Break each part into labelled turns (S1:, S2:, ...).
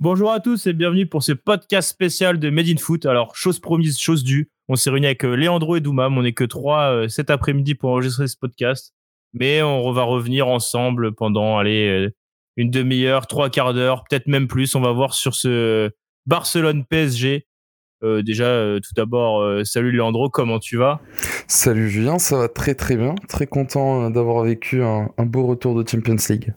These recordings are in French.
S1: Bonjour à tous et bienvenue pour ce podcast spécial de Made in Foot. Alors, chose promise, chose due. On s'est réunis avec euh, Léandro et Doumam. On n'est que trois euh, cet après-midi pour enregistrer ce podcast. Mais on va revenir ensemble pendant, allez, euh, une demi-heure, trois quarts d'heure, peut-être même plus. On va voir sur ce Barcelone PSG. déjà, tout d'abord, salut Léandro, comment tu vas?
S2: Salut Julien, ça va très très bien. Très content d'avoir vécu un beau retour de Champions League.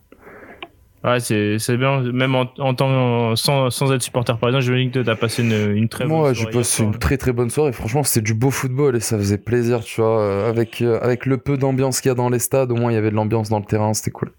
S1: Ouais, c'est, c'est bien, même en, en temps, sans, sans être supporter par exemple, je me dis que tu as passé une, une très bonne
S2: soirée. j'ai passé une très très bonne soirée. Franchement, c'était du beau football et ça faisait plaisir, tu vois. Euh, avec, euh, avec le peu d'ambiance qu'il y a dans les stades, au moins il y avait de l'ambiance dans le terrain, c'était cool.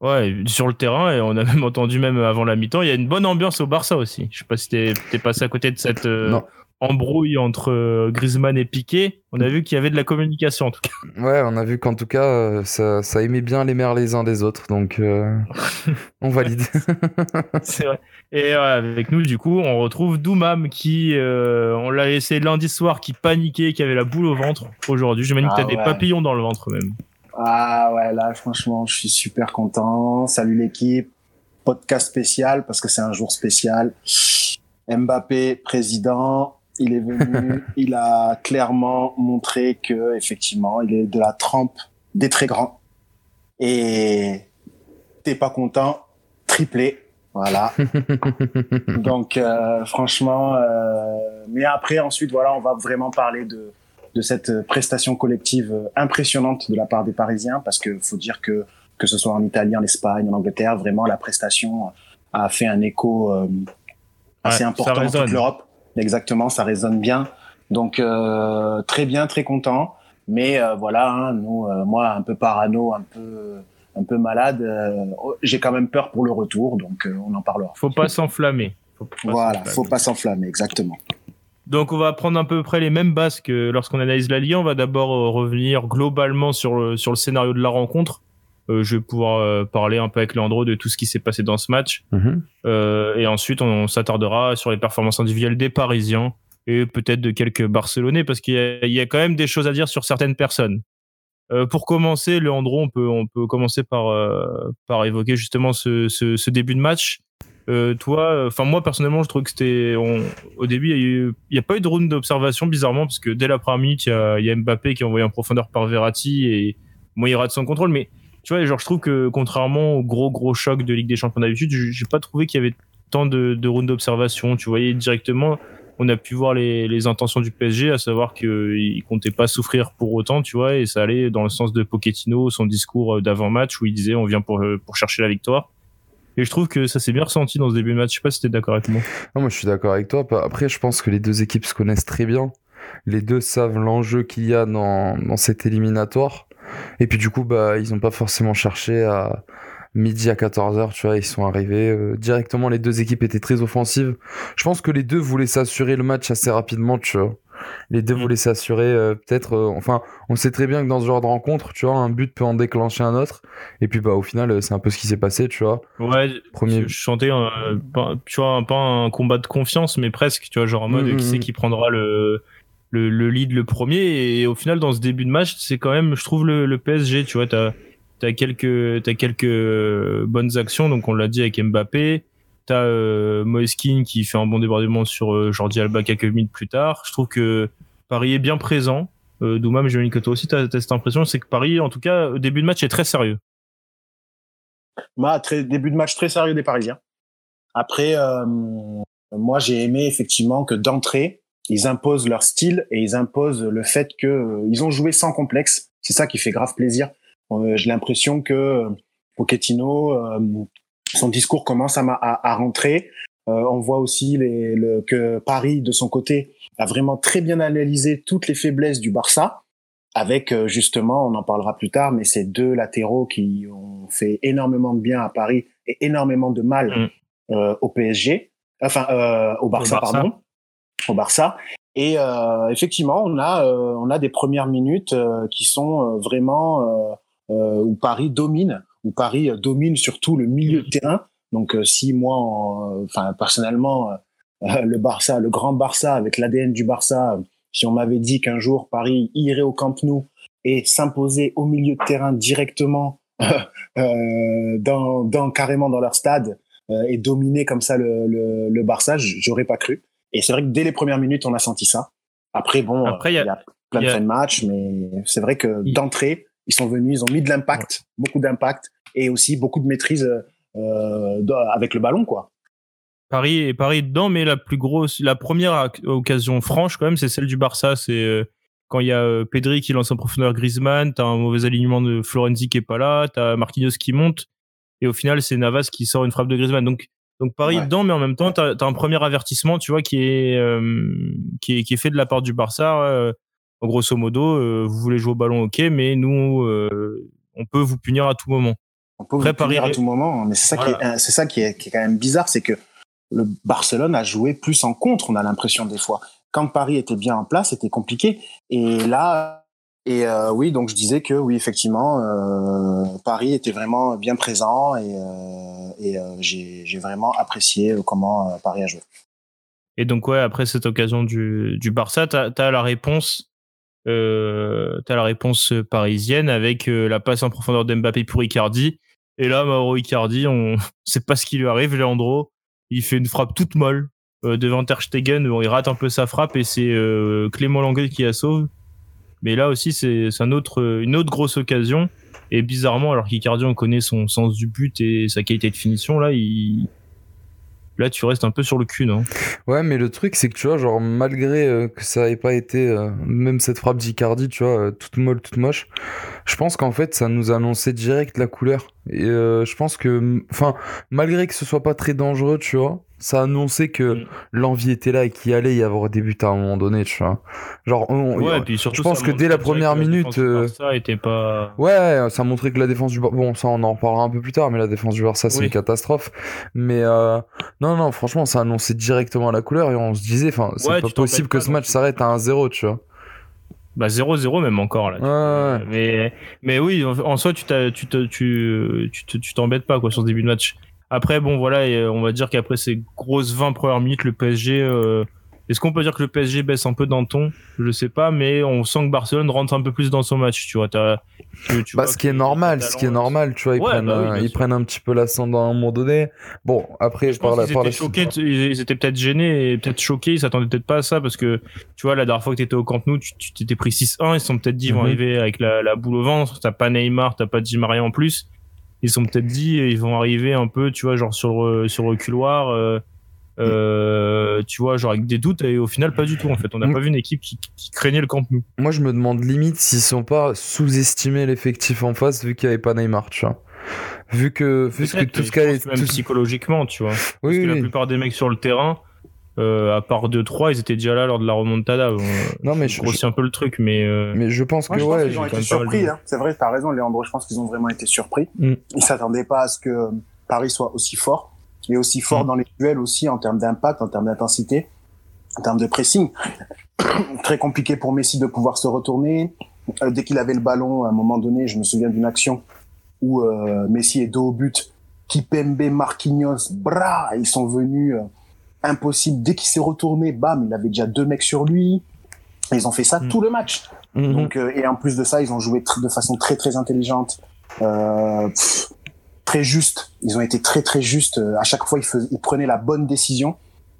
S1: Ouais, sur le terrain, et on a même entendu, même avant la mi-temps, il y a une bonne ambiance au Barça aussi. Je sais pas si t'es, t'es passé à côté de cette. Euh, non embrouille entre euh, Griezmann et Piqué, on a vu qu'il y avait de la communication en tout cas.
S2: Ouais, on a vu qu'en tout cas, euh, ça, ça, aimait bien les mères les uns des autres, donc euh, on valide.
S1: C'est vrai. Et avec nous, du coup, on retrouve Doumam qui, on l'a laissé lundi soir, qui paniquait, qui avait la boule au ventre. Aujourd'hui, je me dis que tu as des papillons dans le ventre même.
S3: Ah ouais, là, franchement, je suis super content. Salut l'équipe. Podcast spécial parce que c'est un jour spécial. Mbappé, président, il est venu, il a clairement montré que effectivement, il est de la trempe des très grands. Et t'es pas content, triplé, voilà. Donc euh, franchement, euh, mais après ensuite voilà, on va vraiment parler de de cette prestation collective impressionnante de la part des Parisiens parce que faut dire que que ce soit en Italie, en Espagne, en Angleterre, vraiment la prestation a fait un écho euh, assez important dans toute l'Europe. Exactement, ça résonne bien. Donc euh, très bien, très content. Mais euh, voilà, hein, nous, euh, moi, un peu parano, un peu, un peu malade. Oh, j'ai quand même peur pour le retour, donc on en parlera.
S1: Faut pas s'enflammer.
S3: Voilà, faut pas s'enflammer, exactement.
S1: Donc on va prendre à peu près les mêmes bases que lorsqu'on analyse la Ligue. On va d'abord revenir globalement sur le, sur le scénario de la rencontre. Euh, je vais pouvoir euh, parler un peu avec Leandro de tout ce qui s'est passé dans ce match. Mhm. Euh, et ensuite, on, s'attardera sur les performances individuelles des Parisiens et peut-être de quelques Barcelonais parce qu'il y, a quand même des choses à dire sur certaines personnes. pour commencer, Leandro, on peut, on peut commencer par, par évoquer justement ce, ce, début de match. toi, enfin moi personnellement, je trouve que c'était au début, il n'y a, pas eu de round d'observation bizarrement parce que dès la première minute, il y a, Mbappé qui est envoyé en profondeur par Verratti et moi il rate son contrôle, mais tu vois, genre, je trouve que contrairement au gros, gros choc de Ligue des Champions d'habitude, j'ai pas trouvé qu'il y avait tant de, de rounds d'observation. Tu voyais directement, on a pu voir les, les intentions du PSG, à savoir qu'il comptait pas souffrir pour autant, tu vois, et ça allait dans le sens de Pochettino, son discours d'avant-match où il disait on vient pour, pour chercher la victoire. Et je trouve que ça s'est bien ressenti dans ce début de match. Je sais pas si tu es d'accord avec moi.
S2: Non, moi je suis d'accord avec toi. Après, je pense que les deux équipes se connaissent très bien. Les deux savent l'enjeu qu'il y a dans, dans cet éliminatoire. Et puis du coup, bah, ils n'ont pas forcément cherché à midi à 14h, tu vois, ils sont arrivés euh, directement. Les deux équipes étaient très offensives. Je pense que les deux voulaient s'assurer le match assez rapidement, tu vois. Les deux mm. voulaient s'assurer euh, peut-être. Euh, enfin, on sait très bien que dans ce genre de rencontre, tu vois, un but peut en déclencher un autre. Et puis, bah, au final, c'est un peu ce qui s'est passé, tu vois.
S1: Ouais. Premier. Je chantais, tu vois, pas un combat de confiance, mais presque, tu vois, genre en mode mm, qui c'est mm, qui prendra le le, lead le premier. Et au final, dans ce début de match, c'est quand même, je trouve, le, PSG. Tu vois, tu as, quelques, quelques bonnes actions. Donc, on l'a dit avec Mbappé. Tu as euh, Moeskin qui fait un bon débordement sur euh, Jordi Alba quelques minutes plus tard. Je trouve que Paris est bien présent. Euh, Doumam, j'imagine que toi aussi, tu as, cette impression. C'est que Paris, en tout cas, au début de match, est très sérieux.
S3: Bah, début de match très sérieux des Parisiens. Après, euh, moi, j'ai aimé effectivement que d'entrée, ils imposent leur style et ils imposent le fait que euh, ils ont joué sans complexe. C'est ça qui fait grave plaisir. Euh, J'ai l'impression que euh, Pochettino, euh, son discours commence à, à, à rentrer. on voit aussi les, le, que Paris, de son côté, a vraiment très bien analysé toutes les faiblesses du Barça, avec justement, on en parlera plus tard, mais ces deux latéraux qui ont fait énormément de bien à Paris et énormément de mal mmh. au PSG, enfin au Barça, au Barça. pardon au Barça. Et euh, effectivement, on a euh, on a des premières minutes euh, qui sont vraiment où Paris domine, où Paris domine surtout le milieu de terrain. Donc si moi, enfin personnellement, le Barça, le grand Barça avec l'ADN du Barça, si on m'avait dit qu'un jour Paris irait au Camp Nou et s'imposer au milieu de terrain directement dans, dans carrément dans leur stade, et dominer comme ça le, le, le Barça, j'aurais pas cru. Et c'est vrai que dès les premières minutes, on a senti ça. Après, bon, Après, il y, a plein de fins de match, mais c'est vrai que d'entrée, ils sont venus, ils ont mis de l'impact, beaucoup d'impact, et aussi beaucoup de maîtrise euh, avec le ballon, quoi.
S1: Paris et Paris dedans, mais la plus grosse, la première occasion franche quand même, c'est celle du Barça. C'est euh, quand il y a euh, Pedri qui lance en profondeur Griezmann, t'as un mauvais alignement de Florenzi qui est pas là, t'as Marquinhos qui monte, et au final c'est Navas qui sort une frappe de Griezmann. Donc donc Paris dedans, mais en même temps t'as as un premier avertissement, tu vois, qui est, qui est qui est fait de la part du Barça. en grosso modo, vous voulez jouer au ballon, ok, mais nous on peut vous punir à tout moment.
S3: On peut vous punir à tout moment, mais c'est ça qui est ça qui est, qui est quand même bizarre, c'est que le Barcelone a joué plus en contre, on a l'impression des fois. Quand Paris était bien en place, c'était compliqué. Et là, et euh, oui, donc je disais que oui, effectivement, euh, Paris était vraiment bien présent et, euh, j'ai vraiment apprécié comment Paris a joué.
S1: Et donc après cette occasion du, Barça, tu as, la réponse. Euh, la réponse parisienne avec la passe en profondeur d'Mbappé pour Icardi. Et là, Mauro Icardi, on sait pas ce qui lui arrive, Leandro il fait une frappe toute molle devant Ter Stegen. il rate un peu sa frappe et c'est Clément Languet qui la sauve. Mais là aussi, c'est une autre grosse occasion. Et bizarrement, alors qu'Icardi, on connaît son sens du but et sa qualité de finition, là, là tu restes un peu sur le cul, non?
S2: Ouais, mais le truc c'est que tu vois, genre malgré euh, que ça ait pas été même cette frappe d'Icardi, tu vois, toute molle, toute moche, je pense qu'en fait ça nous annonçait direct la couleur. Et euh, je pense que, enfin, malgré que ce soit pas très dangereux, tu vois, ça annonçait que mm. l'envie était là et qu'il allait y avoir des buts à un moment donné, tu vois. Genre,
S1: ouais, puis surtout,
S2: je pense que dès la première minute,
S1: euh, ça était pas.
S2: Ouais, ça montrait que la défense du Barça, bon, ça on en reparlera un peu plus tard, mais la défense du Barça c'est une catastrophe. Mais euh... non, non, franchement, ça annonçait directement la couleur et on se disait, enfin, c'est pas possible que ce match s'arrête à 1-0, tu vois.
S1: Bah 0-0 même encore là. Mais mais oui, en, soi tu tu tu tu t'embêtes pas quoi sur ce début de match. Après bon voilà, on va dire qu'après ces grosses 20 premières minutes, le PSG euh, est-ce qu'on peut dire que le PSG baisse un peu dans le ton? Je sais pas, mais on sent que Barcelone rentre un peu plus dans son match. Tu vois,
S2: tu, bah, ce qui est normal, ce qui est normal, tu vois, ils prennent, bah ils prennent un petit peu l'ascendant à un moment donné. Bon, après,
S1: je par la, ils, étaient choqués, ils étaient peut-être gênés et peut-être choqués. Ils s'attendaient peut-être pas à ça parce que tu vois, la dernière fois que t'étais au Camp Nou, tu t'étais pris 6-1. Ils se sont peut-être dit, ils vont mhm. arriver avec la, la boule au ventre. T'as pas Neymar, t'as pas Di Maria en plus. Ils sont peut-être dit, ils vont arriver un peu, tu vois, genre sur le, sur le couloir. Euh, euh, tu vois, genre avec des doutes, et au final, pas du tout. En fait, on n'a mm. pas vu une équipe qui, craignait le Camp Nou.
S2: Moi, je me demande limite s'ils sont pas sous-estimés l'effectif en face, vu qu'il n'y avait pas Neymar, tu vois. Vu que, vu que tout ce qu'il
S1: Même psychologiquement, tu vois. Oui, Parce que la plupart des mecs sur le terrain, euh, à part 2-3, ils étaient déjà là lors de la remontada. non, mais je grossis un peu le truc, mais. Euh,
S2: mais je pense que
S3: ouais. ils ont été surpris. Hein. C'est vrai, t'as raison, Léandro. Je pense qu'ils ont vraiment été surpris. Mm. Ils s'attendaient pas à ce que Paris soit aussi fort est aussi fort mm. dans les duels aussi en termes d'impact, en termes d'intensité, en termes de pressing. Très compliqué pour Messi de pouvoir se retourner. Euh, dès qu'il avait le ballon, à un moment donné, je me souviens d'une action où euh, Messi est dos au but. Kipembe, Marquinhos, bra, ils sont venus euh, impossible. Dès qu'il s'est retourné, bam, il avait déjà deux mecs sur lui. Ils ont fait ça mm. tout le match. Mm-hmm. Donc et en plus de ça, ils ont joué de façon très très intelligente. Euh, très juste. Ils ont été très très justes. Euh, à chaque fois, ils, ils, prenaient la bonne décision.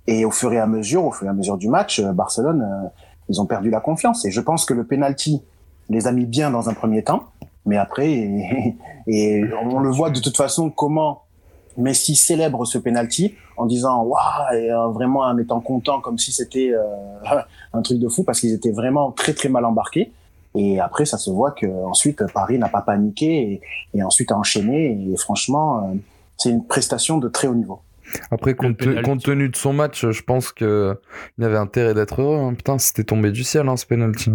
S3: Et au fur et à mesure, au fur et à mesure du match, euh, Barcelone, euh, ils ont perdu la confiance. Et je pense que le penalty les a mis bien dans un premier temps, mais après, et, on le voit de toute façon comment Messi célèbre ce penalty en disant waouh et vraiment en étant content comme si c'était un truc de fou parce qu'ils étaient vraiment très très mal embarqués. Et après, ça se voit que ensuite Paris n'a pas paniqué et, ensuite a enchaîné. Et franchement, euh, c'est une prestation de très haut niveau.
S2: Après, compte, tenu de son match, je pense que il avait intérêt d'être heureux. Hein. Putain, c'était tombé du ciel, hein, ce penalty.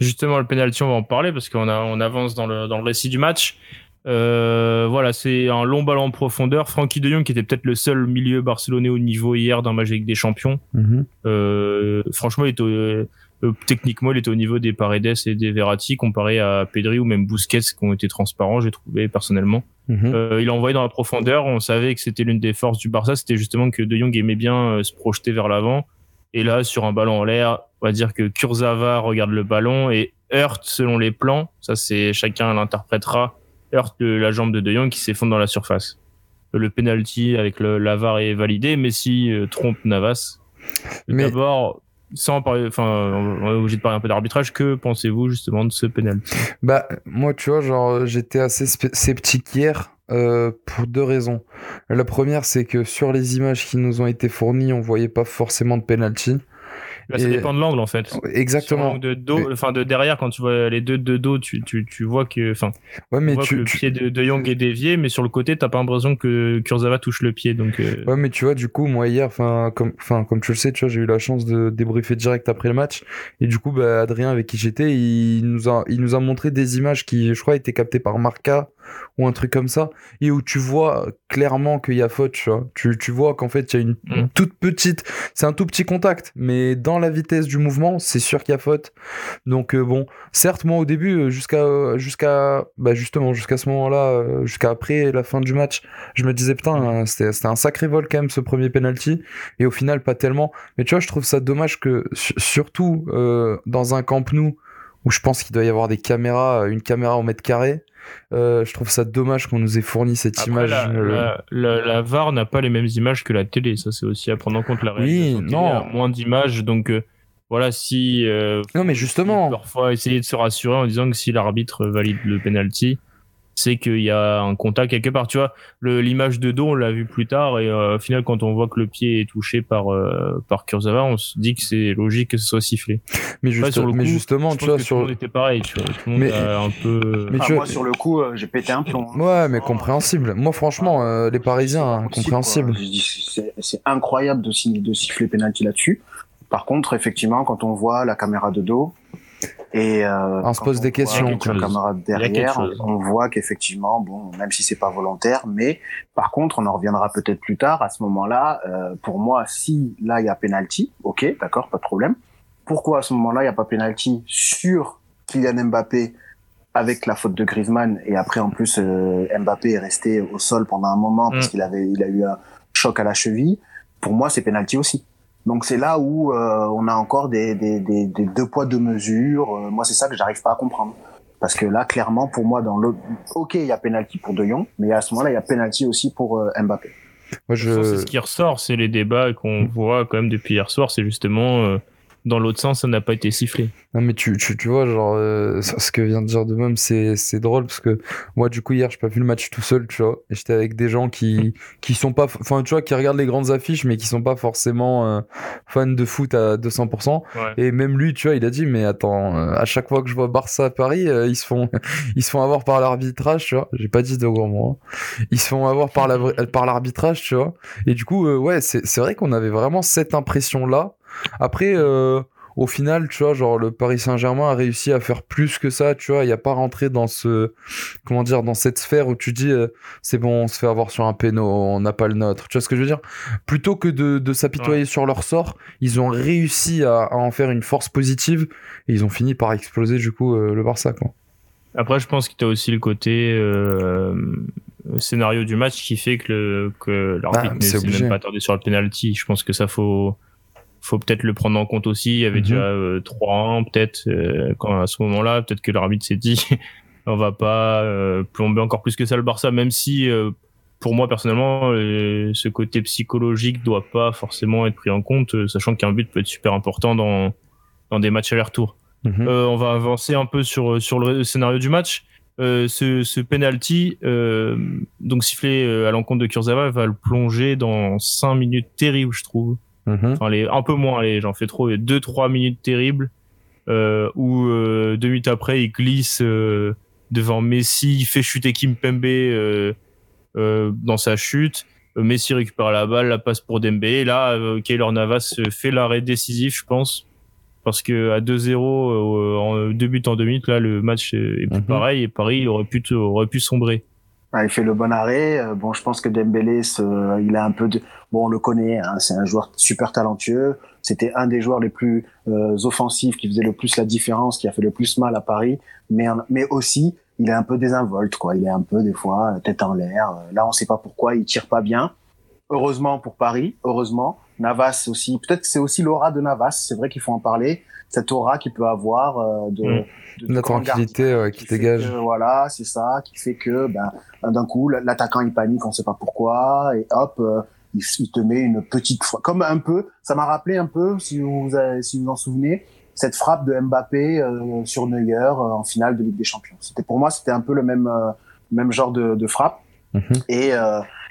S1: Justement, le penalty, on va en parler parce qu'on on avance dans le, dans le récit du match. Euh, voilà, c'est un long ballon en profondeur. Francky de Jong, qui était peut-être le seul milieu barcelonais au niveau hier d'un match avec des champions. Mhm. euh, franchement, il était, euh, techniquement, il était au niveau des Paredes et des Verratti comparé à Pedri ou même Busquets qui ont été transparents, j'ai trouvé personnellement. Mhm. Euh, il a envoyé dans la profondeur. On savait que c'était l'une des forces du Barça. C'était justement que De Jong aimait bien euh, se projeter vers l'avant. Et là, sur un ballon en l'air, on va dire que Kurzawa regarde le ballon et heurte selon les plans. Ça, c'est chacun l'interprétera. Heurte la jambe de De Jong qui s'effondre dans la surface. le penalty avec le, la VAR est validé. Messi trompe Navas. Mais d'abord, sans parler, enfin, on est obligé de parler un peu d'arbitrage. Que pensez-vous justement de ce penalty?
S2: Bah, moi, tu vois, genre, j'étais assez sceptique hier. Euh, pour deux raisons. La première, c'est que sur les images qui nous ont été fournies, on voyait pas forcément de penalty.
S1: Bah, ça dépend de l'angle en fait.
S2: Exactement.
S1: de dos, enfin de derrière, quand tu vois les deux de dos, tu, tu, tu vois que, enfin,
S2: ouais, mais
S1: tu, le pied de, de, Young est dévié, mais sur le côté, t'as pas l'impression que Kurzawa touche le pied, donc. Euh.
S2: Ouais, mais tu vois, du coup, moi hier, enfin, comme, enfin, comme tu le sais, tu vois, j'ai eu la chance de débriefer direct après le match, et du coup, bah, Adrien avec qui j'étais, il nous a, il nous a montré des images qui, je crois, étaient captées par Marca ou un truc comme ça, et où tu vois clairement qu'il y a faute, tu vois. Tu, tu vois qu'en fait, il y a une, mm. toute petite, c'est un tout petit contact, mais dans la vitesse du mouvement, c'est sûr qu'il y a faute. Donc euh, bon, certes, moi au début, euh, jusqu'à, jusqu'à, bah justement, jusqu'à ce moment-là, euh, jusqu'à après la fin du match, je me disais putain, hein, c'était, c'était un sacré vol quand même ce premier penalty, et au final pas tellement. Mais tu vois, je trouve ça dommage que surtout dans un camp nous où je pense qu'il doit y avoir des caméras, une caméra au mètre carré. Euh, je trouve ça dommage qu'on nous ait fourni cette image.
S1: La, la, VAR n'a pas les mêmes images que la télé, ça c'est aussi à prendre en compte. La
S2: oui, non.
S1: A moins d'images, donc euh, voilà, si. Euh,
S2: non, mais justement.
S1: Parfois, essayer de se rassurer en disant que si l'arbitre valide le penalty, c'est qu'il y a un contact quelque part. Tu vois, l'image de dos, on l'a vu plus tard, et euh, au final, quand on voit que le pied est touché par euh, par Kurzawa, on se dit que c'est logique que ce soit sifflé.
S2: Mais, mais justement, tu vois, sur
S1: le monde était pareil, tu vois, tout le monde mais, a un peu.
S3: Mais moi, sur le coup, euh, j'ai pété un plomb.
S2: Hein. Ouais, mais compréhensible. Moi, franchement, les Parisiens, compréhensible.
S3: C'est incroyable de, de siffler penalty là-dessus. Par contre, effectivement, quand on voit la caméra de dos, et
S2: euh, on se pose des questions.
S3: Avec un camarade derrière, on voit qu'effectivement, bon, même si c'est pas volontaire, mais par contre, on en reviendra peut-être plus tard. À ce moment-là, euh, pour moi, si là il y a penalty, ok, d'accord, pas de problème. Pourquoi à ce moment-là il y a pas penalty sur Kylian Mbappé avec la faute de Griezmann et après en plus euh, Mbappé est resté au sol pendant un moment parce mm. qu'il avait, il a eu un choc à la cheville. Pour moi, c'est penalty aussi. Donc c'est là où euh, on a encore des, des, des, des, deux poids deux mesures. Euh, moi c'est ça que j'arrive pas à comprendre. Parce que là clairement pour moi dans le ok il y a penalty pour De Jong, mais à ce moment-là il y a penalty aussi pour euh, Mbappé.
S1: Moi je... C'est ce qui ressort, c'est les débats qu'on voit quand même depuis hier soir, c'est justement dans l'autre sens, ça n'a pas été sifflé.
S2: Non, mais tu, tu, tu vois, genre, euh, ce que vient de dire de même, c'est, c'est drôle parce que moi, du coup, hier, j'ai pas vu le match tout seul, tu vois, et j'étais avec des gens qui, qui sont pas, enfin, tu vois, qui regardent les grandes affiches, mais qui sont pas forcément euh, fans de foot à 200%. Et même lui, tu vois, il a dit, mais attends, euh, à chaque fois que je vois Barça à Paris, ils se font, ils se font avoir par l'arbitrage, tu vois. J'ai pas dit de gros mots. Hein. Ils se font avoir par la, par l'arbitrage, tu vois. Et du coup, ouais, c'est, c'est vrai qu'on avait vraiment cette impression-là après, euh, au final, tu vois, genre le Paris Saint-Germain a réussi à faire plus que ça, tu vois, il n'y a pas rentré dans ce, comment dire, dans cette sphère où tu dis, euh, c'est bon, on se fait avoir sur un péno, on n'a pas le nôtre, tu vois ce que je veux dire? Plutôt que de, de s'apitoyer sur leur sort, ils ont réussi à, à, en faire une force positive et ils ont fini par exploser du coup euh, le Barça, quoi.
S1: Après, je pense qu'il y a aussi le côté euh, scénario du match qui fait que, que l'arbitre bah, n'est même pas attardé sur le penalty. Je pense que ça faut faut peut-être le prendre en compte aussi. Il y avait mhm. déjà euh, 3-1 peut-être euh, quand à ce moment-là, peut-être que l'arbitre s'est dit on va pas euh, plomber encore plus que ça le Barça, même si euh, pour moi personnellement ce côté psychologique doit pas forcément être pris en compte, sachant qu'un but peut être super important dans dans des matchs aller-retour. Mhm. on va avancer un peu sur sur le scénario du match. ce, ce penalty, donc sifflé à l'encontre de Kurzawa, va le plonger dans 5 minutes terribles, je trouve. Mhm. Enfin, les, un peu moins, j'en fais trop. Il y a deux, trois minutes terribles euh, où euh, deux minutes après, il glisse euh, devant Messi, il fait chuter Kim Pembe euh, euh, dans sa chute. Messi récupère la balle, la passe pour Dembélé. Là, Keylor Navas fait l'arrêt décisif, je pense, parce que à 2-0, en deux buts en deux minutes, là, le match est plus mhm. pareil et Paris aurait pu aurait pu sombrer.
S3: Il fait le bon arrêt. Bon, je pense que Dembélé, il a un peu de, Bon, on le connaît, hein, c'est un joueur super talentueux. C'était un des joueurs les plus euh, offensifs, qui faisait le plus la différence, qui a fait le plus mal à Paris. Mais, mais aussi, il est un peu désinvolte, quoi. Il est un peu des fois tête en l'air. Là, on sait pas pourquoi, il tire pas bien. Heureusement pour Paris, heureusement. Navas aussi. Peut-être que c'est aussi l'aura de Navas. C'est vrai qu'il faut en parler. cette aura qu'il peut avoir euh, de,
S2: mm. de, la tranquillité qui, dégage.
S3: voilà, c'est ça, qui fait que ben, d'un coup l'attaquant il panique, on sait pas pourquoi, et hop, euh, il, te met une petite fois, comme un peu, ça m'a rappelé un peu, si vous si vous en souvenez, cette frappe de Mbappé euh, sur Neuer en finale de Ligue des Champions. C'était pour moi, c'était un peu le même même genre de, de frappe. Mm-hmm. Et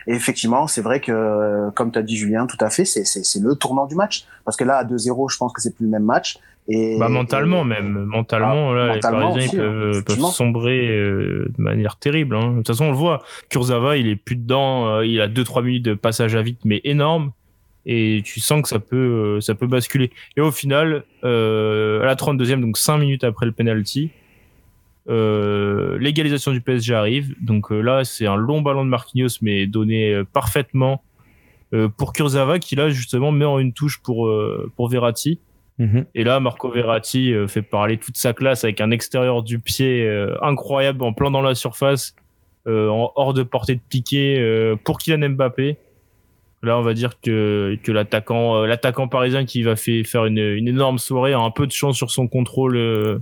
S3: et effectivement, c'est vrai que, comme tu as dit Julien, tout à fait, c'est le tournant du match. Parce que là, à 2-0, je pense que c'est plus le même match. Et,
S1: bah, mentalement même, mentalement, ah, là, les Parisiens peuvent, peuvent, sombrer euh, de manière terrible. Hein. De toute façon, on le voit. Kurzawa, il est plus dedans. Euh, il a 2-3 minutes de passage à vite, mais énorme. Et tu sens que ça peut, euh, ça peut basculer. Et au final, à la 32e, donc 5 minutes après le penalty, euh, l'égalisation du PSG arrive. Donc euh, là, c'est un long ballon de Marquinhos, mais donné euh, parfaitement pour Kurzawa, qui là, justement, met en une touche pour, pour Verratti. Mhm. Et là, Marco Verratti fait parler toute sa classe avec un extérieur du pied incroyable, en plein dans la surface, en hors de portée de piqué pour Kylian Mbappé. Là, on va dire que, que l'attaquant, l'attaquant parisien qui va faire une, une énorme soirée a un peu de chance sur son contrôle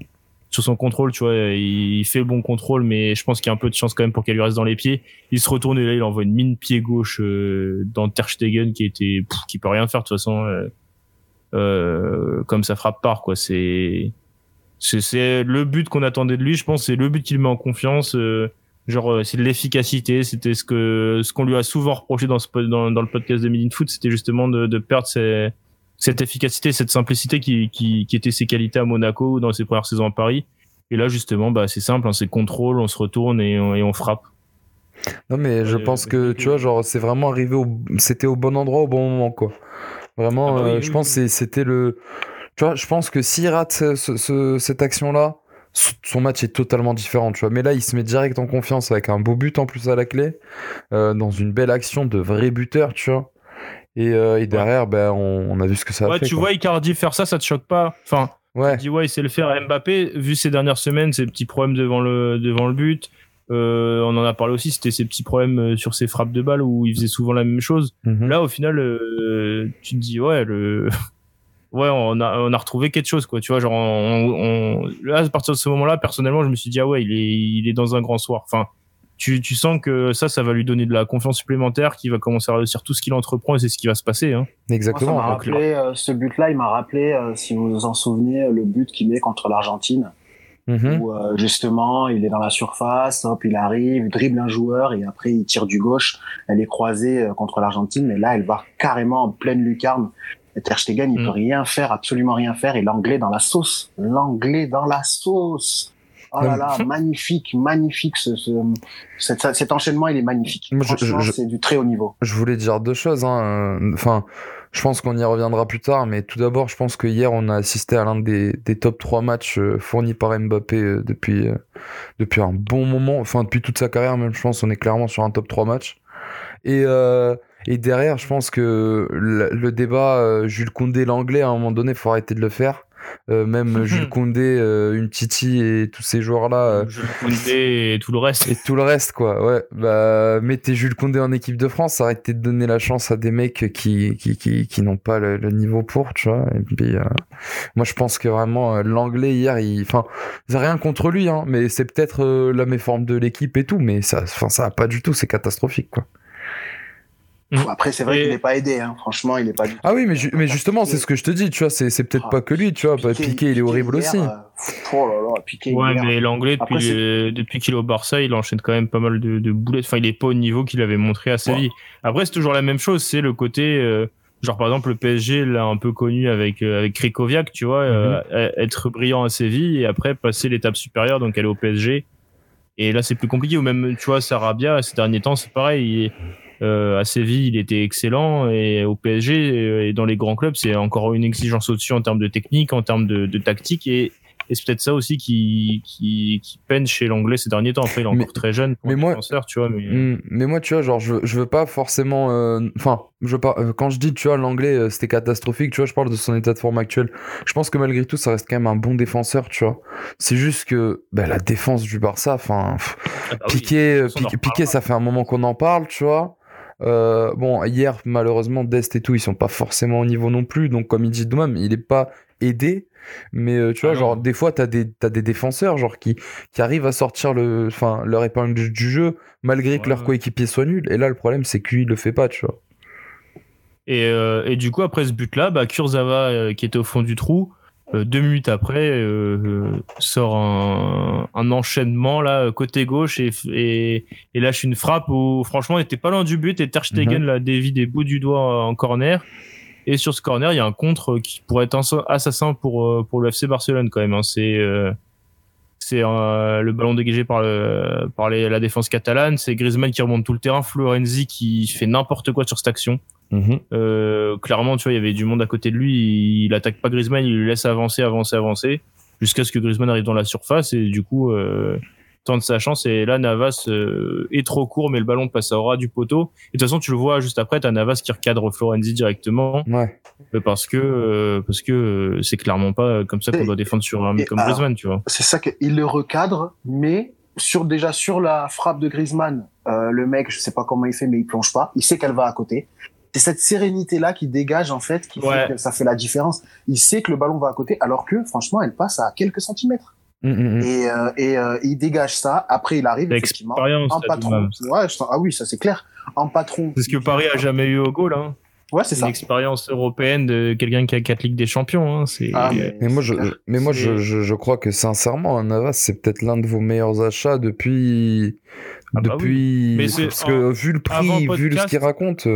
S1: sur son contrôle, tu vois, il, fait bon contrôle, mais je pense qu'il y a un peu de chance quand même pour qu'elle lui reste dans les pieds. Il se retourne et là, il envoie une mine pied gauche euh, dans Ter qui était, qui peut rien faire de toute façon, euh, euh, comme ça frappe part, quoi. C'est, c'est, le but qu'on attendait de lui. Je pense c'est le but qui le met en confiance. genre, c'est de l'efficacité. C'était ce que, ce qu'on lui a souvent reproché dans, ce, dans, dans le podcast de Midi Foot, c'était justement de, de perdre ses cette efficacité, cette simplicité qui, qui, qui, était ses qualités à Monaco ou dans ses premières saisons à Paris. Et là, justement, bah, c'est simple, hein, c'est contrôle, on se retourne et on, et on frappe.
S2: Non, mais je pense que, tu vois, genre, c'est vraiment arrivé au, c'était au bon endroit au bon moment, quoi. Vraiment, ah bah euh, je pense que c'était le, tu vois, je pense que s'il rate ce, cette action-là, son match est totalement différent, tu vois. Mais là, il se met direct en confiance avec un beau but en plus à la clé, euh, dans une belle action de vrai buteur, tu vois. Et, euh, et derrière, ben, on, on, a vu ce que ça a
S1: ouais,
S2: fait.
S1: Tu vois Icardi faire ça, ça te choque pas? Enfin, ouais. tu dis ouais, il sait le faire. Mbappé, vu ces dernières semaines, ses petits problèmes devant le, devant le but, euh, on en a parlé aussi, c'était ses petits problèmes euh, sur ses frappes de balle où il faisait souvent la même chose. Mhm. Là, au final, euh, tu te dis ouais, le ouais, on a, on a retrouvé quelque chose, quoi. Tu vois, genre, on, on... là, à partir de ce moment-là, personnellement, je me suis dit, ah ouais, il est, il est dans un grand soir. Enfin, tu, tu sens que ça, ça va lui donner de la confiance supplémentaire, qu'il va commencer à réussir tout ce qu'il entreprend et c'est ce qui va se passer. Hein.
S2: Exactement.
S3: Moi, rappelé, euh, ce but-là, il m'a rappelé, euh, si vous vous en souvenez, le but qu'il met contre l'Argentine. Mm-hmm. Où euh, justement, il est dans la surface, hop, il arrive, il dribble un joueur et après il tire du gauche. Elle est croisée contre l'Argentine, mais là, elle va carrément en pleine lucarne. Et Ter Stegen, il mm. peut rien faire, absolument rien faire. Et l'anglais dans la sauce. L'anglais dans la sauce. Oh là là, magnifique, magnifique. Ce, ce cet, cet, enchaînement, il est magnifique. C'est du très haut niveau.
S2: Je voulais dire deux choses. Hein. Enfin, je pense qu'on y reviendra plus tard, mais tout d'abord, je pense que hier, on a assisté à l'un des, des, top 3 matchs euh, fournis par Mbappé euh, depuis, euh, depuis un bon moment. Enfin, depuis toute sa carrière, même, je pense, on est clairement sur un top 3 match. Et, euh, et derrière, je pense que le, le débat Jules Koundé, l'anglais, à un moment donné, faut arrêter de le faire. Euh, même Jules Koundé, euh, une Titi et tous ces joueurs-là. Euh,
S1: Jules Koundé et tout le reste.
S2: Et tout le reste, quoi. Ouais. Bah, mettez Jules Koundé en équipe de France, arrêtez de donner la chance à des mecs qui, qui, qui, qui n'ont pas le, niveau pour, tu vois. Et puis, moi, je pense que vraiment, l'anglais hier, il, enfin, rien contre lui, hein, mais c'est peut-être la méforme de l'équipe et tout, mais ça, enfin, ça a pas du tout, c'est catastrophique, quoi.
S3: Après, c'est vrai qu'il n'est pas aidé, hein. franchement, il n'est pas du
S2: Ah oui, mais, mais justement, c'est ce que je te dis, tu vois, c'est, peut-être ah, pas que lui, tu vois, Piqué, il est horrible aussi. Euh,
S1: oh là là, Piqué, ouais, mais l'anglais, depuis, depuis qu'il est au Barça, il enchaîne quand même pas mal de, de boulettes. Enfin, il est pas au niveau qu'il avait montré à Séville. Après, c'est toujours la même chose, c'est le côté, euh, genre par exemple, le PSG l'a un peu connu avec, euh, avec Krikoviak, tu vois, mhm. être brillant à Séville et après passer l'étape supérieure, donc aller au PSG. Et là, c'est plus compliqué. Ou même, tu vois, Sarabia, ces derniers temps, c'est pareil. Il euh, à Séville, il était excellent et au PSG euh, et dans les grands clubs, c'est encore une exigence au-dessus en termes de technique, en termes de, de tactique et, et c'est peut-être ça aussi qui, qui, qui, peine chez l'anglais ces derniers temps. Après, il est encore très jeune,
S2: mais moi,
S1: tu vois. Mais...
S2: Hmm, mais moi, tu vois, genre, je, je veux pas forcément. Euh, enfin, je veux pas. quand je dis, tu vois, l'anglais, c'était catastrophique. Tu vois, je parle de son état de forme actuel. Je pense que malgré tout, ça reste quand même un bon défenseur, tu vois. C'est juste que bah, la défense du Barça, enfin, ah bah Piqué, Piqué, ça fait un moment qu'on en parle, tu vois. Euh, bon, hier, malheureusement, Dest et tout, ils sont pas forcément au niveau non plus. Donc, comme il dit Doumam, il est pas aidé. Mais euh, tu vois,
S1: Ah
S2: genre, des fois, t'as des, t'as des défenseurs genre, qui, qui arrivent à sortir le, enfin, leur épingle du, du jeu malgré que leur coéquipier soit nul. Et là, le problème, c'est que lui, il le fait pas, tu vois.
S1: Et, euh, et du coup, après ce but-là, bah, Kurzawa, qui était au fond du trou, euh, deux minutes après, euh, euh, sort un, un enchaînement là côté gauche et, et, et lâche une frappe où franchement, il était pas loin du but et Ter Stegen
S2: Mhm.
S1: l'a dévie des bouts du doigt en corner. Et sur ce corner, il y a un contre qui pourrait être assassin pour, euh, pour le FC Barcelone quand même. hein. C'est euh, c'est euh, le ballon dégagé par, le, par les- la défense catalane. C'est Griezmann qui remonte tout le terrain. Florenzi qui fait n'importe quoi sur cette action. Euh, clairement, tu vois, il y avait du monde à côté de lui. Il, il attaque pas Griezmann, il le laisse avancer, avancer, avancer, jusqu'à ce que Griezmann arrive dans la surface et du coup euh, tente sa chance. Et là, Navas euh, est trop court, mais le ballon passe au ras du poteau. Et de toute façon, tu le vois juste après, t'as Navas qui recadre Florenzi directement
S2: Ouais.
S1: euh, parce que euh, parce que euh, c'est clairement pas comme ça qu'on doit défendre sur un mec comme
S3: alors-
S1: Griezmann, tu vois.
S3: C'est ça qu'il le recadre, mais sur déjà sur la frappe de Griezmann, euh, le mec, je sais pas comment il fait, mais il plonge pas. Il sait qu'elle va à côté. C'est cette sérénité là qui dégage en fait, qui
S1: Ouais.
S3: fait que ça fait la différence. Il sait que le ballon va à côté, alors que franchement, elle passe à quelques centimètres.
S2: Mm, mm, mm.
S3: Et, euh, et euh, il dégage ça. Après, il arrive effectivement en patron. Ouais, je ah oui, ça c'est clair. En patron.
S1: C'est ce que Paris a jamais eu au goal, hein.
S3: Ouais, c'est ça.
S1: une expérience européenne de quelqu'un qui a quatre ligues des champions. Hein. C'est
S3: Ah, mais
S2: Mais moi, je, mais moi je, je, je crois que sincèrement, un Navas, c'est peut-être l'un de vos meilleurs achats depuis.
S1: Ah bah
S2: depuis.
S1: Mais
S2: Parce que vu le prix, vu ce qu'il raconte.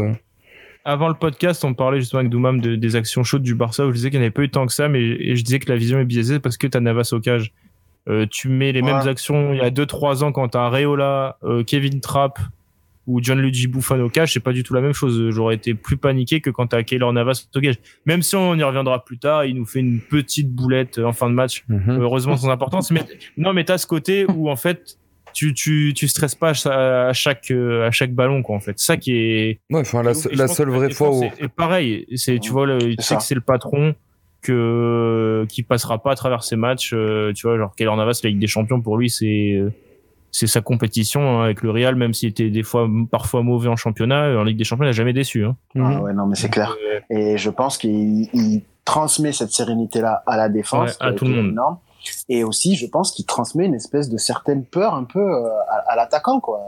S1: Avant le podcast, on parlait justement avec Doumam de, des actions chaudes du Barça où je disais qu'il n'y avait pas eu tant que ça, mais et je disais que la vision est biaisée parce que t'as Navas au cage. Euh, tu mets les
S3: Ouais.
S1: mêmes actions il y a 2-3 ans quand t'as Reola, euh, Kevin Trapp ou Gianluigi Buffon au cage, c'est pas du tout la même chose. J'aurais été plus paniqué que quand t'as Keylor Navas au cage. Même si on y reviendra plus tard, il nous fait une petite boulette en fin de match
S2: mhm.
S1: heureusement sans importance mais non mais t'as ce côté où en fait tu tu tu stresses pas à cha- à chaque euh, à chaque ballon quoi en fait ça qui est
S2: Ouais, enfin, la,
S1: et
S2: seule
S1: que
S2: vraie fois où.
S1: est pareil c'est tu vois le, tu sais
S3: ça.
S1: que c'est le patron que qui passera pas à travers ces matchs euh, tu vois genre Keylor Navas la Ligue des Champions pour lui c'est euh, c'est sa compétition hein, avec le Real même s'il était des fois parfois mauvais en championnat en Ligue des Champions il a jamais déçu hein.
S3: Ah
S2: Mhm.
S3: ouais, non, mais c'est clair. Et je pense qu'il il transmet cette sérénité-là à la défense,
S1: Ouais, à tout le monde.
S3: énorme. Et aussi, je pense qu'il transmet une espèce de certaine peur un peu euh, à, à l'attaquant, quoi.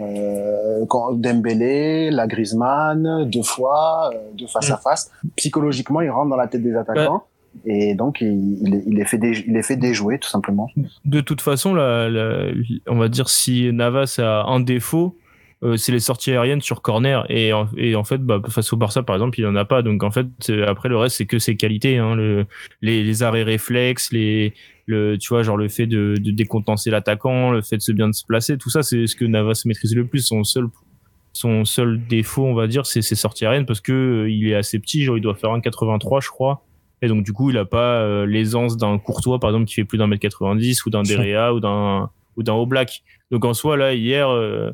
S3: Euh, quand Dembélé, la Griezmann, deux fois, euh, de face
S1: Mm.
S3: à face. Psychologiquement, il rentre dans la tête des attaquants. Et donc, il, il, est- il les fait dé- il fait déjouer, tout simplement.
S1: de toute façon, la, la- on va dire si Navas a un défaut, euh, c'est les sorties aériennes sur corner. Et en, et en fait, bah, face au Barça, par exemple, il en a pas. Donc en fait, après le reste, c'est que ses qualités. Hein, le, les, les arrêts réflexes, les, le, tu vois, genre le fait de, de décontenser l'attaquant, le fait de se bien de se placer, tout ça, c'est ce que Navas maîtrise le plus. Son seul son seul défaut, on va dire, c'est ses sorties aériennes parce que euh, il est assez petit, genre il doit faire 1,83 je crois. Et donc du coup, il a pas euh, l'aisance d'un Courtois par exemple qui fait plus d'un mètre 90 ou d'un Derea ou d'un ou d'un Oblak. Donc en soi là hier euh,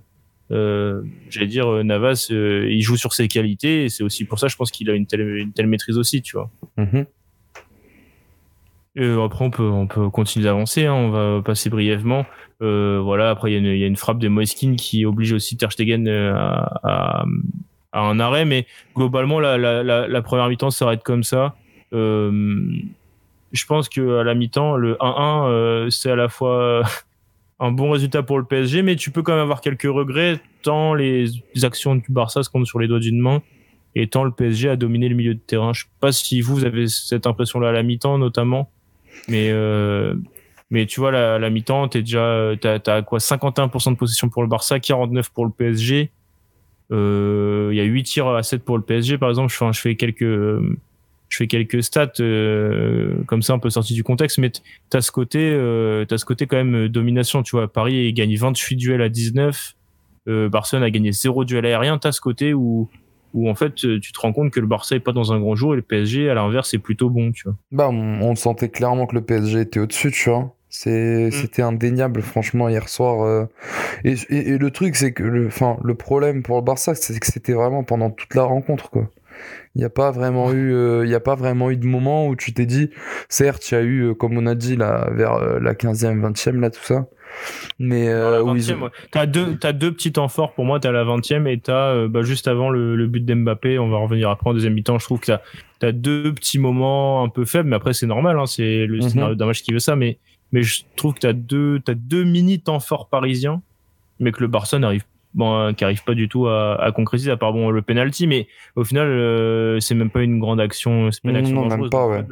S1: euh, j'allais dire euh, Navas euh, il joue sur ses qualités et c'est aussi pour ça je pense qu'il a une telle une telle maîtrise aussi, tu vois.
S2: Mhm.
S1: Euh, après, on peut, on peut continuer d'avancer. hein, on va passer brièvement. Voilà. Après, il y, a une- il y a une frappe de Moiskin qui oblige aussi Ter Stegen à, à, à un arrêt. Mais globalement, la, la, la, la première mi-temps s'arrête comme ça. Je pense que à la mi-temps, le 1-1, euh, c'est à la fois un bon résultat pour le PSG, mais tu peux quand même avoir quelques regrets tant les, actions du Barça se comptent sur les doigts d'une main et tant le PSG a dominé le milieu de terrain. Je sais pas si vous, avez cette impression-là à la mi-temps notamment, mais euh, mais tu vois la, la mi-temps, t'es déjà t'as t'as quoi 51% de possession pour le Barça, 49% pour le PSG. Euh, Il y a 8 tirs à 7 pour le PSG par exemple. Je fais, je fais quelques je fais quelques stats euh, comme ça un peu sorti du contexte, mais t'as ce côté euh, t'as ce côté quand même euh, domination. Tu vois, Paris il gagne 28 duels à 19, euh, Barcelone a gagné 0 duel aérien. T'as ce côté où où en fait tu te rends compte que le Barça est pas dans un grand jour et le PSG à l'inverse est plutôt bon. Tu vois.
S2: Bah, on, on sentait clairement que le PSG était au-dessus, tu vois. C'est, C'était indéniable, franchement, hier soir. euh. Et, et- et le truc, c'est que le, le problème pour le Barça, c'est que c'était vraiment pendant toute la rencontre, quoi. Il n'y a pas vraiment eu, euh, il y a pas vraiment eu de moment où tu t'es dit, certes, il y a eu, euh, comme on a dit là, vers euh, la 15e, 20e, là, tout ça. Mais
S1: euh, t'as deux, as deux petits temps forts pour moi. T'as la 20e et t'as euh, bah, juste avant le, but d'Mbappé. On va revenir après en deuxième mi-temps. Je trouve que t'as as deux petits moments un peu faibles, mais après c'est normal. Hein, c'est le mhm. scénario d'un match qui veut ça. Mais mais je trouve que t'as deux as deux mini temps forts parisiens, mais que le Barça n'arrive bon, qui arrive pas du tout à, à concrétiser à part bon le penalty. Mais au final, euh, c'est même pas une grande action. C'est pas une action
S2: non, même pas, ouais.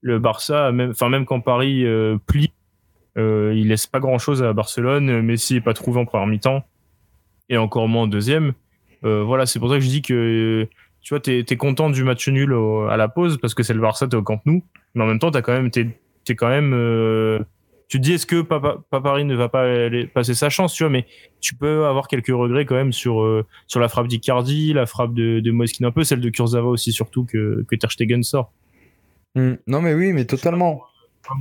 S1: le, Barça, même enfin même quand Paris plie euh, il laisse pas grand chose à Barcelone. Messi est pas trouvé en première mi-temps et encore moins en deuxième. Euh, voilà, c'est pour ça que je dis que tu vois, t'es es content du match nul à la pause parce que c'est le Barça, t'es au Camp Nou, mais en même temps, t'as quand même, t'es es quand même, euh, tu te dis est-ce que Papa, Paris ne va pas passer sa chance, tu vois, mais tu peux avoir quelques regrets quand même sur euh, sur la frappe d'Icardi, la frappe de, de un peu, celle de Kurzawa aussi surtout que que Ter Stegen sort.
S2: Hmm. Non mais oui, mais totalement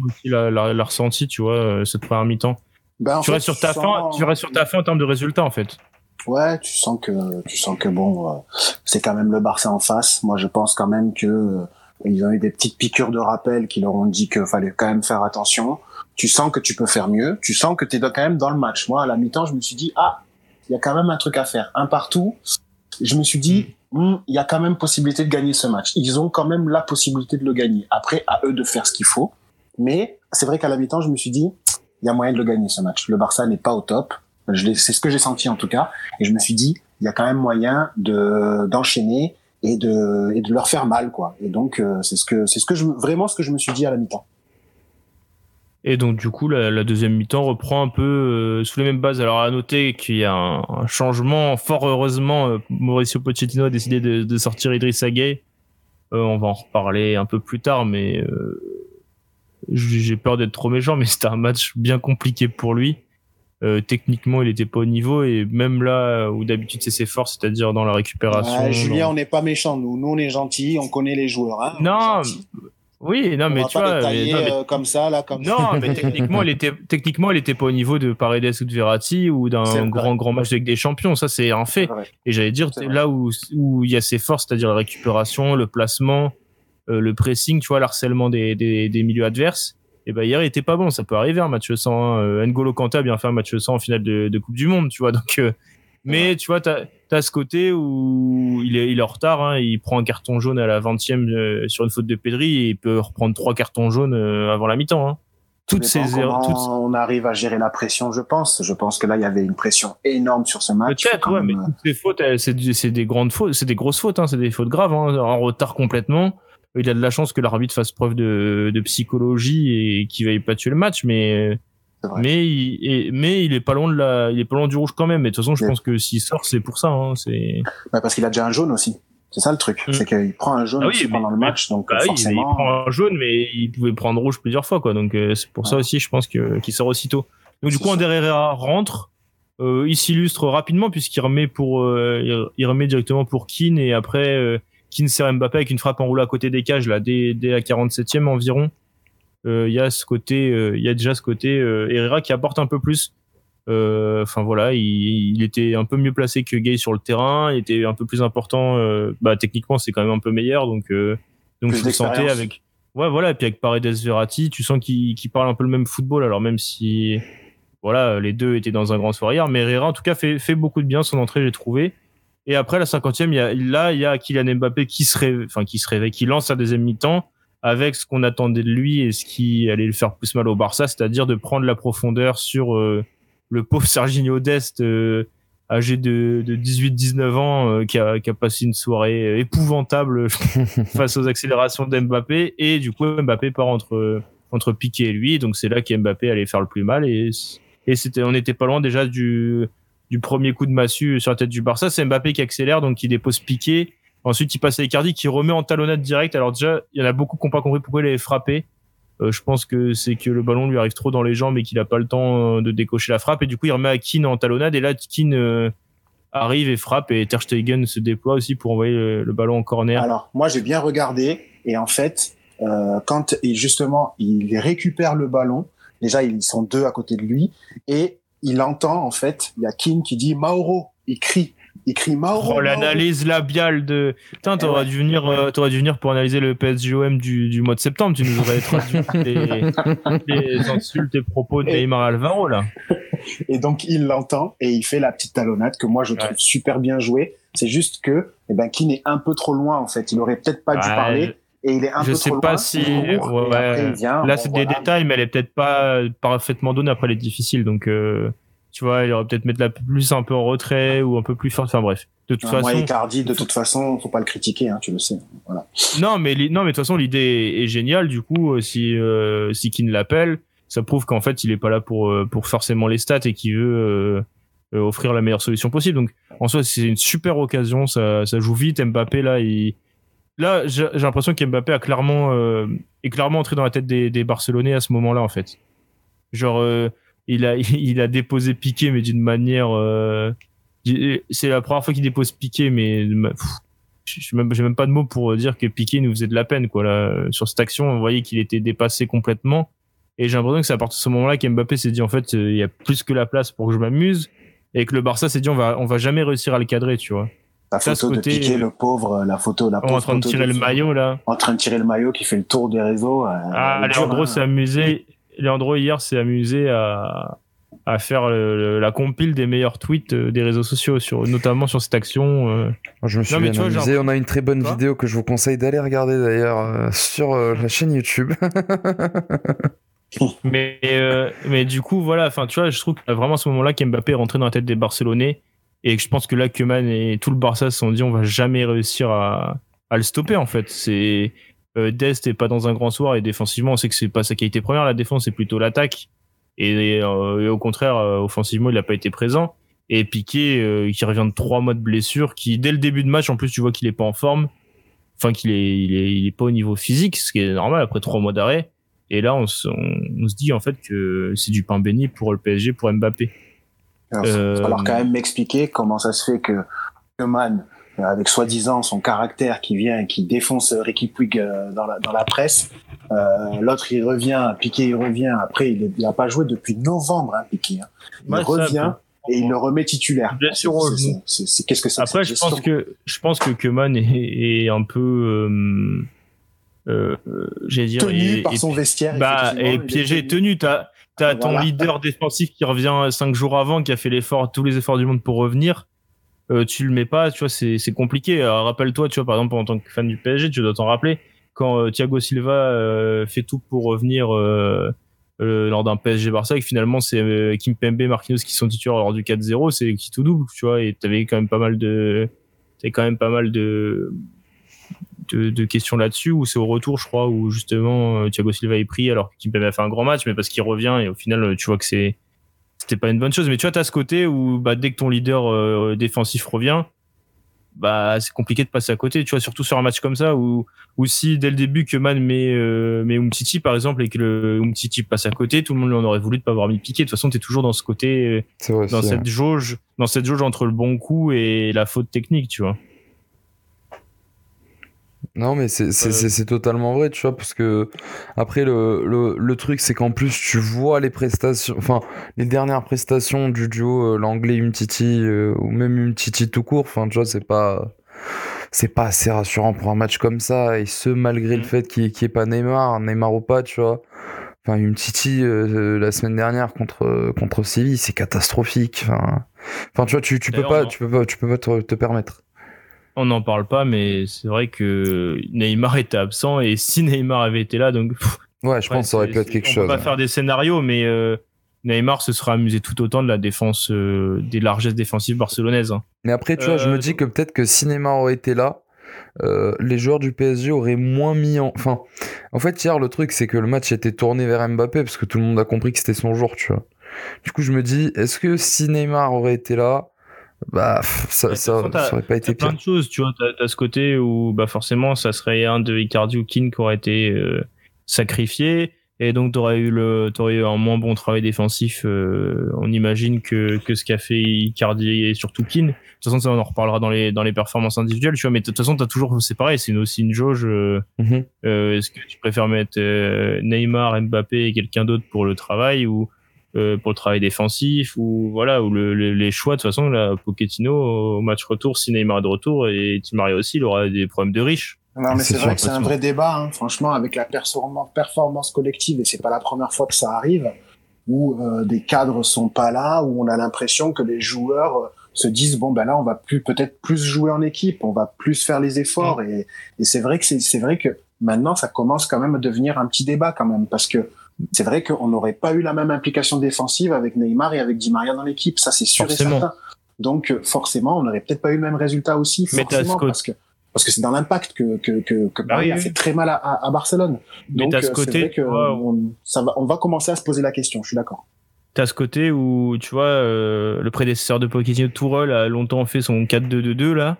S1: aussi la, ressenti, tu vois, euh, cette première mi-temps. Ben, tu, restes sur ta fin, tu restes sur ta fin en termes de résultats, en fait.
S3: Ouais, tu sens que, tu sens que bon, euh, c'est quand même le Barça en face. Moi, je pense quand même que euh, ils ont eu des petites piqûres de rappel qui leur ont dit qu'il fallait quand même faire attention. Tu sens que tu peux faire mieux. Tu sens que tu es quand même dans le match. Moi, à la mi-temps, je me suis dit, ah, il y a quand même un truc à faire. Un partout. Je me suis dit, mm. hmm, il y a quand même possibilité de gagner ce match. Ils ont quand même la possibilité de le gagner. Après, à eux de faire ce qu'il faut. Mais c'est vrai qu'à la mi-temps, je me suis dit, il y a moyen de le gagner ce match. Le Barça n'est pas au top. C'est ce que j'ai senti en tout cas. Et je me suis dit, il y a quand même moyen de d'enchaîner et de et de leur faire mal quoi. Et donc euh, c'est ce que c'est ce que je vraiment ce que je me suis dit à la mi-temps.
S1: Et donc du coup la, deuxième mi-temps reprend un peu euh, sous les mêmes bases. Alors à noter qu'il y a un, changement. Fort heureusement, euh, Mauricio Pochettino a décidé de, de sortir Idriss Gueye. on va en reparler un peu plus tard, mais j'ai peur d'être trop méchant, mais c'était un match bien compliqué pour lui. Euh, techniquement, il était pas au niveau et même là où d'habitude c'est ses forces, c'est-à-dire dans la récupération.
S3: Julien, on n'est pas méchant, nous. Nous, on est gentils, on connaît les joueurs. Hein,
S1: non, oui, non, mais tu vois,
S3: euh, comme ça, là, comme
S1: non, mais techniquement, il était techniquement, il était pas au niveau de Paredes ou de Verratti ou d'un grand grand match avec des champions. Ça, c'est un fait. Et j'allais dire là où où il y a ses forces, c'est-à-dire la récupération, le placement euh, le pressing, tu vois, l'harcèlement des, des, des, milieux adverses. Et ben hier, il était pas bon. Ça peut arriver un match 100. Hein. Euh, N'Golo Kanta a bien fait un match 100 en finale de, de Coupe du Monde, tu vois. Donc, euh, mais tu vois, t'as as ce côté où il est, il est en retard. Hein, il prend un carton jaune à la 20e sur une faute de Pedri et il peut reprendre trois cartons jaunes avant la mi-temps. Hein.
S3: Toutes ces erreurs. Toutes... On arrive à gérer la pression, je pense. Je pense que là, il y avait une pression énorme sur ce match.
S1: Peut-être, ouais, mais toutes ces fautes, c'est des grandes fautes, c'est des grosses fautes, hein, c'est des fautes graves, hein, en retard complètement il a de la chance que l'arbitre fasse preuve de, psychologie et qu'il veuille pas tuer le match, mais mais il, est, mais il est pas loin de la, il est pas loin du rouge quand même. Mais de toute façon, je pense que s'il sort, c'est pour ça. Hein, c'est
S3: bah parce qu'il a déjà un jaune aussi. C'est ça le truc, mm. c'est qu'il prend un jaune ah aussi pendant le match, donc bah forcément.
S1: il prend un jaune, mais il pouvait prendre rouge plusieurs fois, quoi. Donc euh, c'est pour ça aussi, je pense que qu'il sort aussitôt. Donc du coup, Ander Herrera rentre. Euh, il s'illustre rapidement puisqu'il remet pour, euh, il remet directement pour Keane et après Kinser Mbappé avec une frappe enroulée à côté des cages là dès, dès la 47e environ. Euh, il y a ce côté, euh, il y a déjà ce côté euh, Herrera qui apporte un peu plus. Enfin voilà, il, était un peu mieux placé que Gay sur le terrain, il était un peu plus important. bah techniquement c'est quand même un peu meilleur, donc donc vous sentez avec ouais voilà et puis avec Paredes Verratti, tu sens qu'il qu parle un peu le même football. Alors même si voilà les deux étaient dans un grand soirée mais Herrera en tout cas fait fait beaucoup de bien son entrée j'ai trouvé. Et après la cinquantième, il y a, là, il y a Kylian Mbappé qui se réveille, enfin, qui se réveille, qui lance sa deuxième mi-temps avec ce qu'on attendait de lui et ce qui allait le faire plus mal au Barça, c'est-à-dire de prendre la profondeur sur euh, le pauvre Serginho Dest, euh, âgé de, de 18-19 ans, euh, qui, a, qui a passé une soirée épouvantable face aux accélérations d'Mbappé. Et du coup, Mbappé part entre, entre Piqué et lui. Donc c'est là qu'Mbappé allait faire le plus mal. Et, c'était, on n'était pas loin déjà du du premier coup de massue sur la tête du Barça. C'est Mbappé qui accélère, donc qui dépose Piqué. Ensuite, il passe à Icardi qui remet en talonnade direct. Alors déjà, il y en a beaucoup qui n'ont pas compris pourquoi il avait frappé. Euh, je pense que c'est que le ballon lui arrive trop dans les jambes et qu'il n'a pas le temps euh, de décocher la frappe. Et du coup, il remet à Keane en talonnade. Et là, Keane euh, arrive et frappe. Et Ter Stegen se déploie aussi pour envoyer le, ballon en corner.
S3: Alors, moi, j'ai bien regardé. Et en fait, quand il, justement, il récupère le ballon, déjà, ils sont deux à côté de lui. Et il entend en fait, il y a Kim qui dit Mauro, il crie. Il crie Mauro.
S1: Oh, l'analyse labiale de. Putain,
S3: Eh
S1: t'aurais dû venir, euh, t'aurais dû venir pour analyser le PSGOM du, du mois de septembre. Tu nous aurais traduit les, les insultes et propos de
S3: Et-
S1: Neymar Alvaro là.
S3: Et donc il l'entend et il fait la petite talonnade que moi je trouve
S1: Ouais.
S3: super bien jouée. C'est juste que eh ben Keane est un peu trop loin en fait. Il aurait peut-être pas dû
S1: Ouais,
S3: parler et il est un
S1: je
S3: peu
S1: sais
S3: trop
S1: pas
S3: loin.
S1: si-
S3: court,
S1: ouais,
S3: après, il vient.
S1: Là,
S3: Bon,
S1: c'est
S3: voilà.
S1: des détails, mais elle est peut-être pas parfaitement donnée. Après, elle est difficile, donc euh, tu vois, il aurait peut-être mettre la plus un peu en retrait ou un peu plus fort. Enfin bref, de toute
S3: Ouais, Moi,
S1: façon.
S3: Icardi, de toute façon, faut pas le critiquer, hein, tu le sais. Voilà.
S1: Non, mais non, mais de toute façon, l'idée est géniale. Du coup, euh, si euh, si Keane l'appelle, ça prouve qu'en fait, il est pas là pour euh, pour forcément les stats et qu'il veut euh, offrir la meilleure solution possible. Donc, en soi, c'est une super occasion. Ça ça joue vite. Mbappé là, il là, j'ai j'ai l'impression qu'Mbappé a clairement euh, est clairement entré dans la tête des, des Barcelonais à ce moment-là, en fait. Genre, euh, il a il a déposé Piqué, mais d'une manière. euh, c'est la première fois qu'il dépose Piqué, mais j'ai même, pas de mots pour dire que Piqué nous faisait de la peine quoi là sur cette action on voyait qu'il était dépassé complètement et j'ai l'impression que c'est à partir de ce moment-là qu'Mbappé s'est dit en fait euh, il y a plus que la place pour que je m'amuse et que le Barça s'est dit on va on va jamais réussir à le cadrer tu vois
S3: La
S1: Ça,
S3: photo
S1: ce
S3: de
S1: côté-
S3: Piqué, le pauvre, la photo, la
S1: en
S3: pauvre
S1: train de tirer le maillot là
S3: En train de tirer le maillot qui fait le tour des réseaux. euh,
S1: ah
S3: dure,
S1: Leandro
S3: hein.
S1: s'est amusé Leandro hier s'est amusé à à faire le- le- la compile des meilleurs tweets euh, des réseaux sociaux sur notamment sur cette action euh.
S2: Je me suis
S1: Non,
S2: bien
S1: vois,
S2: amusé. On a une très bonne
S1: Quoi
S2: vidéo que je vous conseille d'aller regarder d'ailleurs euh, sur euh, la chaîne YouTube.
S1: Mais, euh, mais du coup, voilà, enfin, tu vois, je trouve que vraiment à ce moment-là qu'Mbappé est rentré dans la tête des Barcelonais et que je pense que là, Koeman et tout le Barça se sont dit on va jamais réussir à, à le stopper en fait. C'est Dest est pas dans un grand soir et défensivement, on sait que c'est pas sa qualité première, la défense, c'est plutôt l'attaque. Et, euh, et au contraire, euh, offensivement, il n'a pas été présent. Et Piqué, euh, qui revient de trois mois de blessure, qui dès le début de match, en plus, tu vois qu'il est pas en forme, enfin qu'il est, il est, il est pas au niveau physique, ce qui est normal après trois mois d'arrêt. Et là, on se, on, on se dit en fait que c'est du pain béni pour le PSG, pour Mbappé.
S3: Alors,
S1: Euh,
S3: quand même m'expliquer comment ça se fait que Koeman, euh, avec soi-disant son caractère qui vient et qui défonce euh, Ricky Puig euh, dans la, dans la presse, euh, l'autre il revient, Piqué il revient, après il n'a pas joué depuis novembre, hein, Piqué. hein. Il
S1: ça,
S3: revient et il le remet titulaire. C'est- c'est- Qu'est-ce que que
S1: Après, je pense que je pense que Koeman est, est un peu, euh, euh, euh, j'allais dire,
S3: tenu
S1: est-
S3: par
S1: est-
S3: son vestiaire.
S1: bah, et piégé, tenu. T'as t'as ton
S3: Voilà.
S1: leader défensif qui revient cinq jours avant, qui a fait l'effort, tous les efforts du monde pour revenir. Euh, tu le mets pas, tu vois, c'est compliqué. Rappelle-toi, tu vois, par exemple, en tant que fan du PSG, tu dois t'en rappeler quand euh, Thiago Silva euh, fait tout pour revenir lors d'un PSG Barça finalement c'est euh, Kimpembe, Marquinhos qui sont titulaires lors du 4-0, c'est qui tout double, tu vois. Et t'avais quand même pas mal de, t'avais quand même pas mal de de, de questions là-dessus où c'est au retour, je crois, où justement Thiago Silva est pris alors que Kimpembe a fait un grand match, mais parce qu'il revient et au final, tu vois que c'est c'était pas une bonne chose. Mais tu vois, t'as ce côté où bah, dès que ton leader euh, défensif revient, bah c'est compliqué de passer à côté. Tu vois, surtout sur un match comme ça où, où si dès le début que Man met, euh, met Umtiti par exemple et que le Umtiti passe à côté, tout le monde en aurait voulu de pas avoir mis Piqué. De toute façon, t'es toujours dans ce côté, euh, dans
S2: aussi,
S1: cette jauge, dans cette jauge entre le bon coup et la faute technique, tu vois.
S2: Non, mais c'est c'est-
S1: Euh,
S2: c'est- c'est totalement vrai, tu vois, parce que après, le, le, le truc, c'est qu'en plus, tu vois les prestations, enfin, les dernières prestations du duo euh, l'anglais Umtiti, euh, ou même Umtiti tout court, enfin, tu vois, c'est pas. C'est pas assez rassurant pour un match comme ça, et ce, malgré le
S1: Mm.
S2: fait qu'il n'y ait, pas Neymar, Neymar ou pas, tu vois. Enfin, Umtiti, euh, la semaine dernière contre, contre Séville, c'est catastrophique. Enfin, enfin, tu vois, tu, tu peux pas, tu peux pas, tu peux pas te, te permettre.
S1: On n'en parle pas, mais c'est vrai que Neymar était absent et si Neymar avait été là, donc pff,
S2: Ouais, je pense que ça aurait pu être quelque
S1: on
S2: chose.
S1: peut pas faire des scénarios, mais euh, Neymar se sera amusé tout autant de la défense, euh, des largesses défensives barcelonaises. hein.
S2: Mais après, tu vois, je me
S1: Euh,
S2: dis que peut-être que si Neymar aurait été là, euh, les joueurs du PSG auraient moins mis en. Enfin, en fait, hier, le truc, c'est que le match était tourné vers Mbappé parce que tout le monde a compris que c'était son jour, tu vois. Du coup, je me dis, est-ce que si Neymar aurait été là, bah, ça, ça,
S1: façon,
S2: ça aurait pas été
S1: plein
S2: pire.
S1: de choses, tu vois. T'as as ce côté où, bah, forcément, ça serait un de Icardi ou Keane qui aurait été euh, sacrifié. Et donc, t'aurais eu le, t'aurais eu un moins bon travail défensif, euh, on imagine, que, que ce qu'a fait Icardi et surtout Keane. De toute façon, ça, on en reparlera dans les, dans les performances individuelles, tu vois. Mais de toute façon, t'as toujours, c'est pareil, c'est aussi une jauge. euh,
S2: Mhm.
S1: Est-ce que tu préfères mettre Neymar, Mbappé et quelqu'un d'autre pour le travail ou euh, pour le travail défensif ou voilà ou le, les choix de toute façon là Pochettino au match retour si Neymar est de retour et Di Maria aussi il aura des problèmes de riches
S3: non mais c'est vrai que c'est un vrai débat hein. franchement avec la performance performance collective et c'est pas la première fois que ça arrive où euh, des cadres sont pas là où on a l'impression que les joueurs euh, se disent bon ben là on va plus peut-être plus jouer en équipe on va plus faire les efforts et, et c'est vrai que c'est vrai que maintenant ça commence quand même à devenir un petit débat quand même parce que c'est vrai qu'on n'aurait pas eu la même implication défensive avec Neymar et avec Di Maria dans l'équipe, ça c'est sûr et certain. Donc euh, forcément, on n'aurait peut-être pas eu le même résultat aussi, forcément, parce que parce que c'est dans l'impact que que que, que Paris a fait très mal à, à Barcelone. Donc
S1: ce euh, côté, vrai
S3: que on, ça va, on va commencer à se poser la question. Je suis d'accord.
S1: T'as ce côté où tu vois euh, le prédécesseur de Pochettino Tourelle a longtemps fait son 4-2-2-2 là.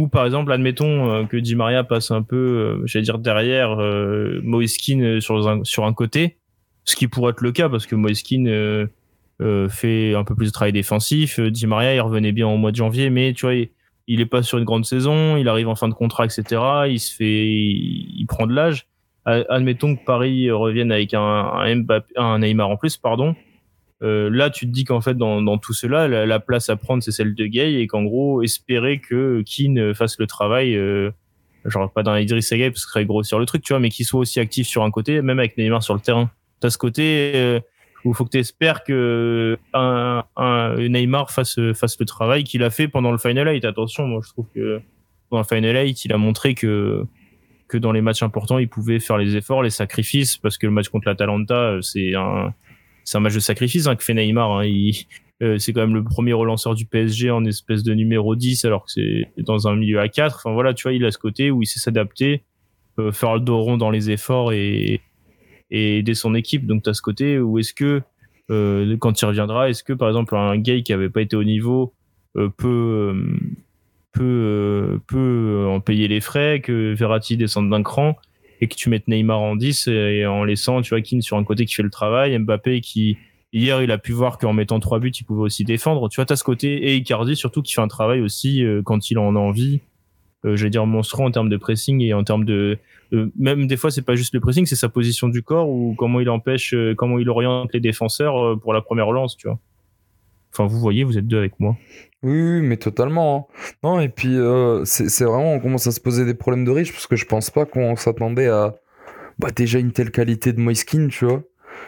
S1: Ou par exemple, admettons que Di Maria passe un peu, j'allais dire derrière euh, Moiskin sur un, sur un côté, ce qui pourrait être le cas parce que Moiskin euh, euh, fait un peu plus de travail défensif. Euh, Di Maria, il revenait bien au mois de janvier, mais tu vois, il, est pas sur une grande saison, il arrive en fin de contrat, etc. Il se fait, il, prend de l'âge. Admettons que Paris revienne avec un Neymar en plus, pardon. Euh, là, tu te dis qu'en fait, dans, dans tout cela, la, la, place à prendre, c'est celle de Gay et qu'en gros, espérer que Keane fasse le travail, euh, genre pas dans Idriss Gay parce que ce serait grossir le truc, tu vois, mais qu'il soit aussi actif sur un côté, même avec Neymar sur le terrain t'as ce côté euh, où il faut que tu espères que un, un, Neymar fasse, fasse le travail qu'il a fait pendant le Final 8. Attention, moi je trouve que dans le Final 8, il a montré que que dans les matchs importants, il pouvait faire les efforts, les sacrifices, parce que le match contre l'Atalanta, c'est un c'est un match de sacrifice hein, que fait Neymar. Hein. Euh, c'est quand même le premier relanceur du PSG en espèce de numéro 10, alors que c'est dans un milieu à 4. Enfin voilà, tu vois, il a ce côté où il sait s'adapter, euh, faire le dos rond dans les efforts et, aider son équipe. Donc tu as ce côté où est-ce que euh, quand il reviendra, est-ce que par exemple un gay qui avait pas été au niveau peut peut peut en payer les frais, que Verratti descende d'un cran? Et que tu mettes Neymar en 10 et en laissant tu vois Keane sur un côté qui fait le travail, Mbappé qui hier il a pu voir qu'en mettant trois buts il pouvait aussi défendre. Tu vois, tu as ce côté et Icardi surtout qui fait un travail aussi quand il en a envie. Euh, je vais dire monstrueux en termes de pressing et en termes de même des fois c'est pas juste le pressing c'est sa position du corps ou comment il empêche euh, comment il oriente les défenseurs euh, pour la première relance tu vois. Enfin vous voyez vous êtes deux avec moi
S2: oui, mais totalement hein. non et puis c'est vraiment on commence à se poser des problèmes de riche parce que je pense pas qu'on s'attendait à bah, déjà une telle qualité de Moiskin tu vois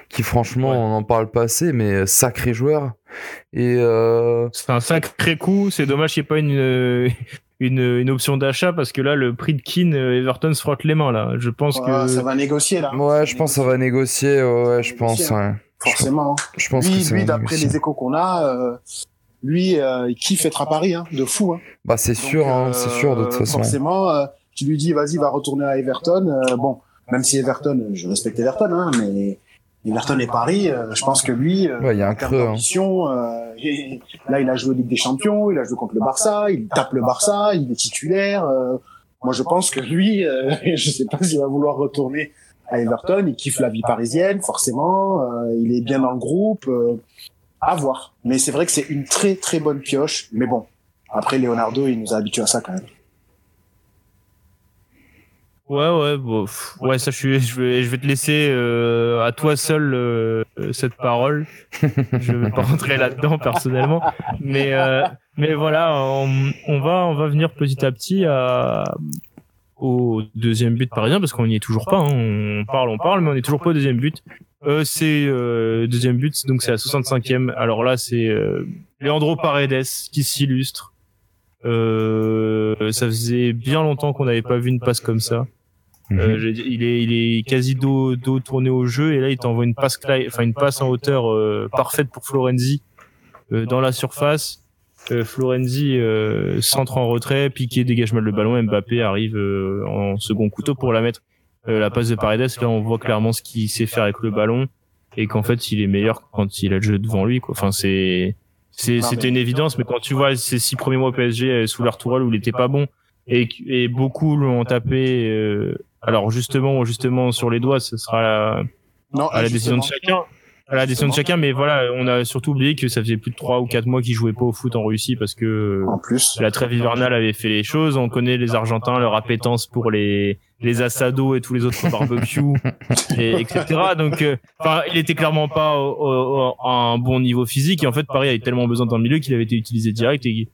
S2: qui franchement on en parle pas assez mais sacré joueur et
S1: c'est un sacré coup c'est dommage qu'il n'y ait pas une une, une option d'achat parce que là, le prix de Keane, euh, Everton se frotte les mains là. Je pense que
S3: ça va négocier là.
S2: Ouais, je pense que ça va négocier. Ouais, je pense. Ouais.
S3: Forcément. Je pense lui, que lui d'après les échos qu'on a, euh, lui, euh, il kiffe être à Paris, hein, de fou. Hein.
S2: Bah c'est sûr, hein, c'est sûr de toute façon.
S3: Forcément, tu lui dis vas-y, va retourner à Everton. bon, même si Everton, je respecte Everton, hein, mais Everton et Paris, euh, je pense que lui,
S2: euh, ouais, il y a un creux. Hein.
S3: Euh, là, il a joué Ligue des Champions, il a joué contre le Barça, il tape le Barça, il est titulaire. Euh, moi, je pense que lui, je sais pas s'il va vouloir retourner à Everton. Il kiffe la vie parisienne, forcément. il est bien dans le groupe. À voir. Mais c'est vrai que c'est une très très bonne pioche. Mais bon, après Leonardo, il nous a habitués à ça quand même.
S1: Ouais, ouais, bon, ouais, ça, je, suis, je, vais, je vais te laisser euh, à toi seul euh, cette parole. je vais pas rentrer là-dedans personnellement, mais euh, mais voilà, on, on, va on va venir petit à petit à, au deuxième but parisien parce qu'on n'y est toujours pas. Hein. On parle, on parle, mais on n'est toujours pas au deuxième but. Euh, c'est euh, deuxième but, donc c'est à 65e. Alors là, c'est euh, Leandro Paredes qui s'illustre. Euh, ça faisait bien longtemps qu'on n'avait pas vu une passe comme ça. Euh, mhm. il, est, il est quasi dos, dos tourné au jeu et là il t'envoie une passe, enfin une passe en hauteur euh, parfaite pour Florenzi euh, dans la surface. Florenzi centre en retrait, piqué, dégage mal le ballon. Mbappé arrive en second couteau pour la mettre. La passe de Paredes, là on voit clairement ce qu'il sait faire avec le ballon et qu'en fait il est meilleur quand il a le jeu devant lui. Quoi. Enfin c'est c'était une évidence, mais quand tu vois ces six premiers mois PSG sous leur tourelle où il était pas bon et, et beaucoup l'ont tapé alors justement, justement sur les doigts, ce sera la,
S3: non,
S1: à la décision de chacun. à la décision de chacun, mais voilà, on a surtout oublié que ça faisait plus de 3 ou 4 mois qu'ils jouaient pas au foot en Russie parce que
S3: En plus,
S1: la trêve hivernale avait fait les choses. On connaît les Argentins, leur appétence pour les les asados et tous les autres barbecues, et, etc. Donc, euh, enfin, il était clairement pas au, au- à un bon niveau physique. Et en fait, Paris avait tellement besoin d'un milieu qu'il avait été utilisé direct et,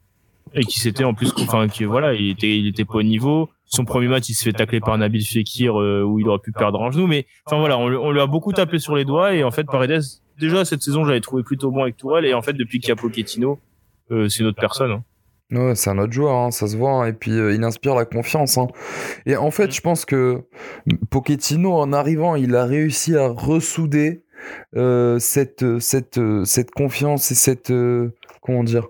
S1: et qui s'était en plus, enfin, qui voilà, il était, il était pas au niveau. Son premier match, il se fait tacler par Nabil Fekir euh, où il aurait pu perdre un genou. Mais enfin voilà, on, lui- on lui a beaucoup tapé sur les doigts et en fait, Paredes, déjà cette saison, j'avais trouvé plutôt bon avec Tourelle et en fait, depuis qu'il y a Pochettino, euh, c'est une autre personne. hein.
S2: Ouais, c'est un autre joueur, hein, ça se voit, hein, et puis euh, il inspire la confiance. hein. Et en fait,
S1: Mm.
S2: je pense que Pochettino, en arrivant, il a réussi à ressouder euh, cette, euh, cette, euh, cette confiance et cette. comment dire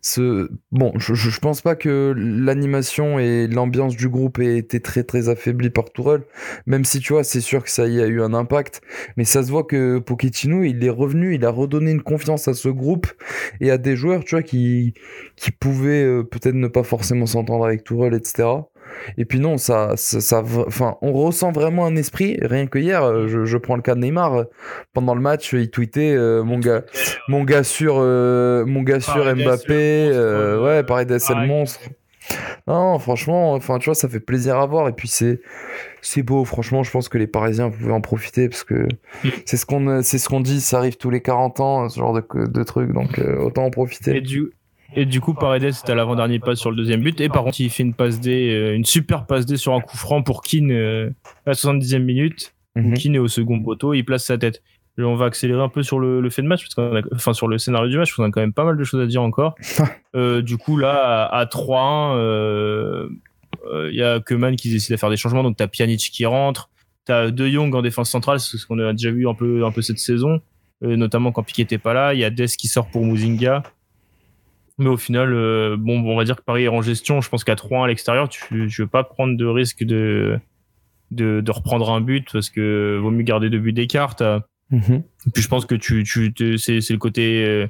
S2: ce... Bon, je, je pense pas que l'animation et l'ambiance du groupe aient été très très affaiblies par Tourelle, même si tu vois, c'est sûr que ça y a eu un impact, mais ça se voit que Pochettino, il est revenu, il a redonné une confiance à ce groupe et à des joueurs, tu vois, qui, qui pouvaient peut-être ne pas forcément s'entendre avec Tourelle, etc. Et puis non, ça, ça, ça- enfin, on ressent vraiment un esprit. Rien que hier, euh, je, je prends le cas de Neymar. euh, Pendant le match, il tweetait euh, mon gars, mon gars sur, euh, mon gars sur
S1: Paredes,
S2: Mbappé. euh,
S1: euh,
S2: ouais, Paredes, c'est le monstre. Non, franchement, enfin, tu vois, ça fait plaisir à voir. Et puis c'est, c'est beau. Franchement, je pense que les Parisiens pouvaient en profiter parce que c'est ce qu'on, euh, c'est ce qu'on dit. Ça arrive tous les 40 ans, ce genre de, de trucs. Donc euh, autant en
S1: Et
S2: profiter.
S1: du, et du coup, Paredes c'était à l'avant-dernier passe sur le deuxième but. Et par contre, il fait une passe D, euh, une super passe D sur un coup franc pour Keane euh, à la 70e minute.
S2: Mhm.
S1: Keane est au second poteau, il place sa tête. Et on va accélérer un peu sur le, le fait de match, parce a, enfin sur le scénario du match, parce qu'on a quand même pas mal de choses à dire encore. Euh, du coup, là, à, à 3-1, euh, euh, il y a Keman qui décide de faire des changements. Donc, t'as Pjanic qui rentre, t'as De Jong en défense centrale, c'est ce qu'on a déjà vu un peu, un peu cette saison, euh, notamment quand Piquet était pas là. Il y a Dest qui sort pour Muzinga. Mais au final, euh, bon, on va dire que Paris est en gestion. Je pense qu'à 3-1 à l'extérieur, tu, je veux pas prendre de risque de, de, de reprendre un but parce que vaut mieux garder deux buts d'écart. Et puis je pense que tu, tu c'est, le côté euh,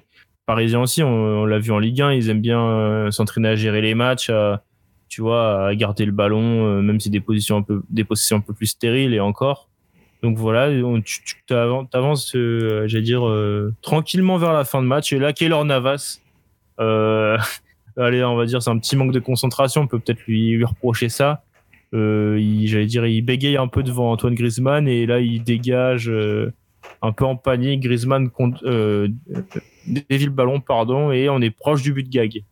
S1: parisien aussi. On, on l'a vu en Ligue 1, ils aiment bien euh, s'entraîner à gérer les matchs, à, tu vois, à garder le ballon, euh, même si des positions un peu, des positions un peu plus stériles et encore. Donc voilà, on- tu, tu euh, j'allais dire, tranquillement vers la fin de match. Et là, Keylor Navas, allez, on va dire, c'est un petit manque de concentration. On peut peut-être lui, reprocher ça. Euh, j'allais dire, il bégaye un peu devant Antoine Griezmann et là, il dégage. euh, un peu en panique. Griezmann compte, euh, dévie le ballon, pardon, et on est proche du but de gag.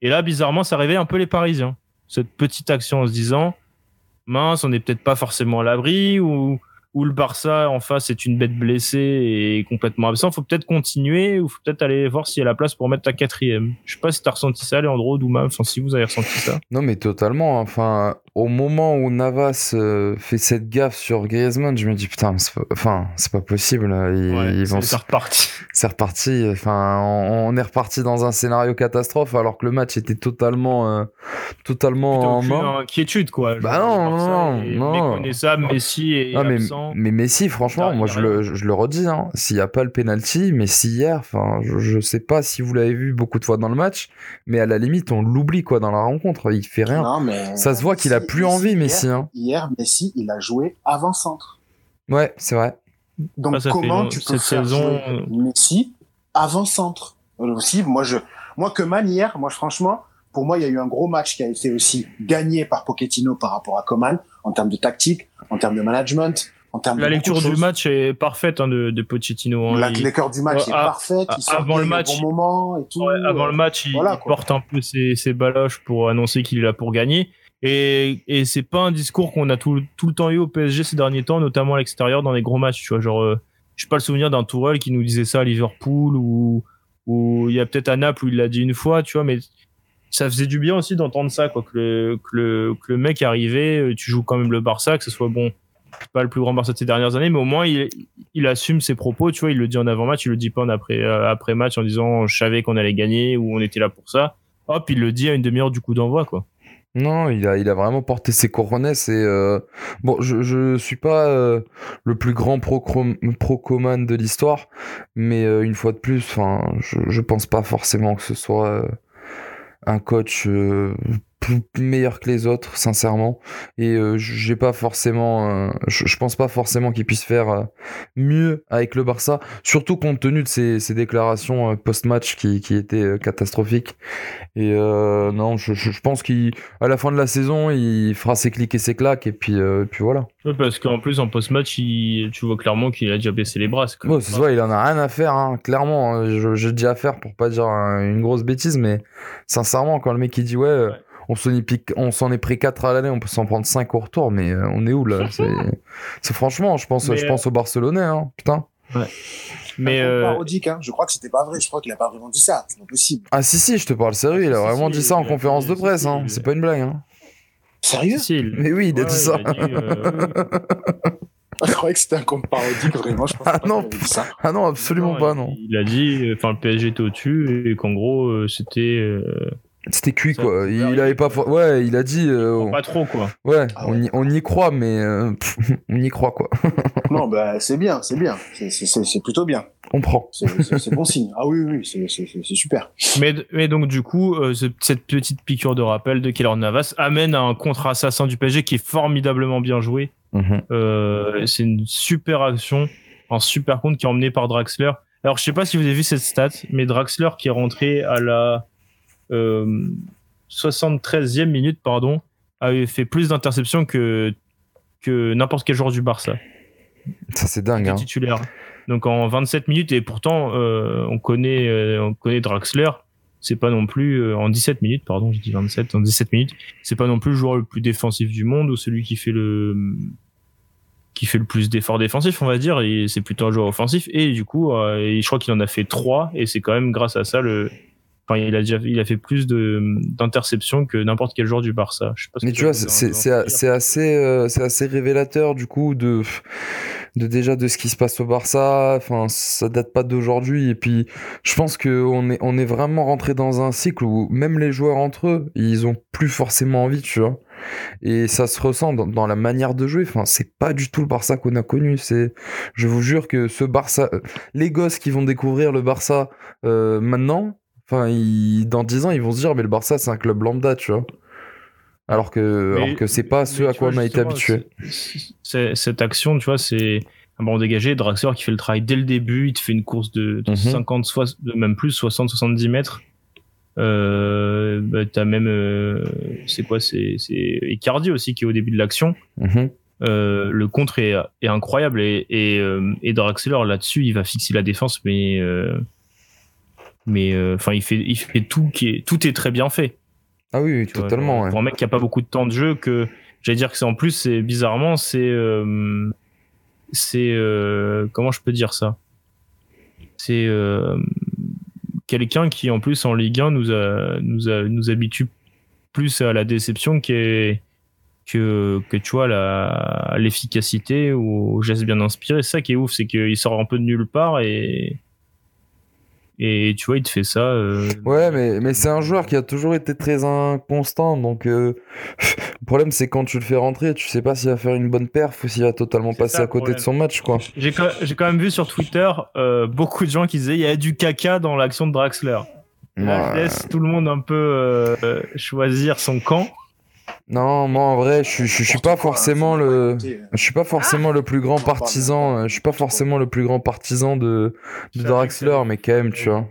S1: Et là, bizarrement, ça réveille un peu les Parisiens. Cette petite action en se disant, mince, on n'est peut-être pas forcément à l'abri, ou, ou le Barça en face est une bête blessée et complètement absent. Faut peut-être continuer, ou faut peut-être aller voir s'il y a la place pour mettre ta quatrième. Je sais pas si t'as ressenti ça, Leandro, Douma, enfin si vous avez ressenti ça.
S2: Non, mais totalement. Enfin, au moment où Navas euh, fait cette gaffe sur Griezmann, je me dis putain, c'est pas, enfin, c'est pas possible. là. Ils,
S1: Ouais,
S2: ils
S1: c'est
S2: vont,
S1: c'est reparti.
S2: c'est reparti. Enfin, on, on est reparti dans un scénario catastrophe alors que le match était totalement, euh, totalement
S1: Putain,
S2: en
S1: inquiétude, quoi.
S2: Bah non, non, non.
S1: Méconnaissable, Messi est
S2: Ah, mais,
S1: absent.
S2: mais Messi, franchement, moi je le, je le redis, hein, s'il n'y a pas le penalty, Messi hier, enfin, je, je sais pas si vous l'avez vu beaucoup de fois dans le match, mais à la limite, on l'oublie quoi dans la rencontre, il fait rien.
S3: Non, mais
S2: Ça se voit qu'il a
S3: Messi-
S2: plus envie,
S3: hier-
S2: Messi. Hein.
S3: Hier, Messi, il a joué avant-centre.
S2: Ouais, c'est vrai.
S3: Donc
S1: Ah, ça
S3: comment tu peux
S1: cette
S3: faire
S1: saison,
S3: jouer Messi avant-centre? Aussi, moi je, moi que Man hier, moi franchement, pour moi il y a eu un gros match qui a été aussi gagné par Pochettino par rapport à Coman en termes de tactique, en termes de management, en termes
S1: La
S3: de
S1: lecture du match est parfaite hein, de, de Pochettino. hein.
S3: La
S1: Il-
S3: l'écart du match
S1: Ouais,
S3: est
S1: à-
S3: parfaite,
S1: à-
S3: il sort
S1: avant le match,
S3: bon moment et tout.
S1: Ouais, avant le match, il,
S3: voilà,
S1: il
S3: quoi.
S1: porte un peu ses, ses baloches pour annoncer qu'il est là pour gagner. Et, et c'est pas un discours qu'on a tout, le temps eu au PSG ces derniers temps, notamment à l'extérieur dans les gros matchs. Tu vois, genre, euh, j'ai pas le souvenir d'un Tourelle qui nous disait ça à Liverpool ou il y a peut-être à Naples où il l'a dit une fois, tu vois, mais ça faisait du bien aussi d'entendre ça, quoi, que le, mec arrivait, euh, tu joues quand même le Barça, que ce soit bon, pas le plus grand Barça de ces dernières années, mais au moins il, assume ses propos, tu vois, il le dit en avant-match, il le dit pas en après, euh, après-match en disant je savais qu'on allait gagner ou on était là pour ça. Hop, il le dit à une demi-heure du coup d'envoi, quoi.
S2: Non, il a, il a vraiment porté ses couronnes euh, bon, je, je suis pas euh, le plus grand pro procoman de l'histoire, mais euh, une fois de plus, je, je pense pas forcément que ce soit un coach meilleur que les autres, sincèrement. Et euh, j'ai pas forcément, euh, je, pense pas forcément qu'il puisse faire euh, mieux avec le Barça, surtout compte tenu de ses, ses déclarations post-match qui, qui étaient catastrophiques. Et non, je, je pense qu'à la fin de la saison, il fera ses clics et ses claques, et puis, puis voilà.
S1: parce qu'en plus, en post-match, tu vois clairement qu'il a déjà baissé les bras.
S2: C'est ouais, il en a rien à faire, hein, clairement. J'ai dit à faire pour pas dire une grosse bêtise, mais sincèrement, quand le mec il dit ouais on s'en est, on s'en est pris 4 à l'année, on peut s'en prendre 5 au retour, mais euh, on est où là? C'est, franchement, je pense, je pense euh, au Barcelonais, hein, putain.
S3: Ouais. Mais euh... parodique, hein. je crois que c'était pas vrai, je crois qu'il a pas vraiment dit ça, c'est pas possible.
S2: Ah si si, je te parle sérieux, il a vraiment dit ça en conférence de presse, hein. c'est pas une blague. Hein.
S3: Sérieux?
S2: Mais oui, il a dit ça.
S3: je croyais que c'était un compte parodique, vraiment. Je
S2: ah, non. Ça. ah non, absolument pas, non.
S1: Il a dit, enfin, le PSG était au-dessus et qu'en gros, c'était.
S2: C'était cuit quoi. Il, avait pas. Ouais, il a dit.
S1: Euh, pas trop quoi.
S2: Ouais, ah On, y, on, y, croit, mais euh, on y croit quoi.
S3: non, bah c'est bien, c'est bien, c'est plutôt bien.
S2: On prend.
S3: C'est bon signe. Ah oui, oui, c'est super.
S1: Mais, mais donc du coup, euh, cette petite piqûre de rappel de Keller Navas amène à un contre-assassin du PSG qui est formidablement bien joué. Mhm. c'est une super action, un super compte qui est emmené par Draxler. Alors je sais pas si vous avez vu cette stat, mais Draxler qui est rentré à la 73e minute, pardon, avait fait plus d'interceptions que, que n'importe quel joueur du Barça.
S2: Ça, c'est dingue. Hein.
S1: Titulaire. Donc en 27 minutes, et pourtant, euh, on, connaît, euh, on connaît Draxler. C'est pas non plus, euh, en 17 minutes, pardon, je dis 27, en 17 minutes, c'est pas non plus le joueur le plus défensif du monde ou celui qui fait le, qui fait le plus d'efforts défensifs, on va dire, et c'est plutôt un joueur offensif. Et du coup, je crois qu'il en a fait 3, et c'est quand même grâce à ça le, il a déjà il a fait plus d'interceptions que n'importe quel joueur du Barça. Je sais pas
S2: Mais tu vois, c'est assez euh, c'est assez révélateur du coup de de déjà de ce qui se passe au Barça. Enfin, ça date pas d'aujourd'hui. Et puis, je pense que on est on est vraiment rentré dans un cycle où même les joueurs entre eux, ils ont plus forcément envie, tu vois. Et ça se ressent dans, la manière de jouer. Enfin, c'est pas du tout le Barça qu'on a connu. C'est, je vous jure que ce Barça, euh, les gosses qui vont découvrir le Barça euh, maintenant, Enfin, dans 10 ans, ils vont se dire, mais le Barça, c'est un club lambda, tu vois. Alors que, alors que c'est pas ce à quoi on a été habitué.
S1: Cette action, tu vois, c'est un ballon dégagé. Draxler qui fait le travail dès le début. Il te fait une course de, 50, mhm. même plus, 60, 70 mètres. Euh, bah, t'as même, euh, c'est quoi, c'est, Icardi aussi qui est au début de l'action. Mhm. Euh, le contre est, incroyable et, et, euh, et Draxler là-dessus, il va fixer la défense, mais mais euh, enfin il fait il fait tout qui est tout est très bien fait.
S2: Ah oui, totalement
S1: pour un mec qui a pas beaucoup de temps de jeu que j'allais dire que c'est en plus c'est bizarrement c'est euh, c'est euh, comment je peux dire ça? C'est quelqu'un qui en plus en Ligue 1 nous a, nous a, nous habitue plus à la déception que, que tu vois la l'efficacité ou au geste bien inspiré. C'est ça qui est ouf c'est qu'il sort un peu de nulle part et et tu vois, il te fait ça. Euh,
S2: ouais, mais, mais c'est un joueur qui a toujours été très inconstant. Donc, euh, le problème, c'est quand tu le fais rentrer, tu sais pas s'il va faire une bonne perf ou s'il va totalement passer à côté de son match. quoi.
S1: J'ai quand même vu sur Twitter euh, beaucoup de gens qui disaient il y a du caca dans l'action de Draxler. laisse tout le monde un peu choisir son camp.
S2: Non, moi en vrai, je, je, suis pas forcément le, je suis pas forcément le plus grand partisan, je suis pas forcément le plus grand partisan de, de Draxler, mais quand même, tu vois.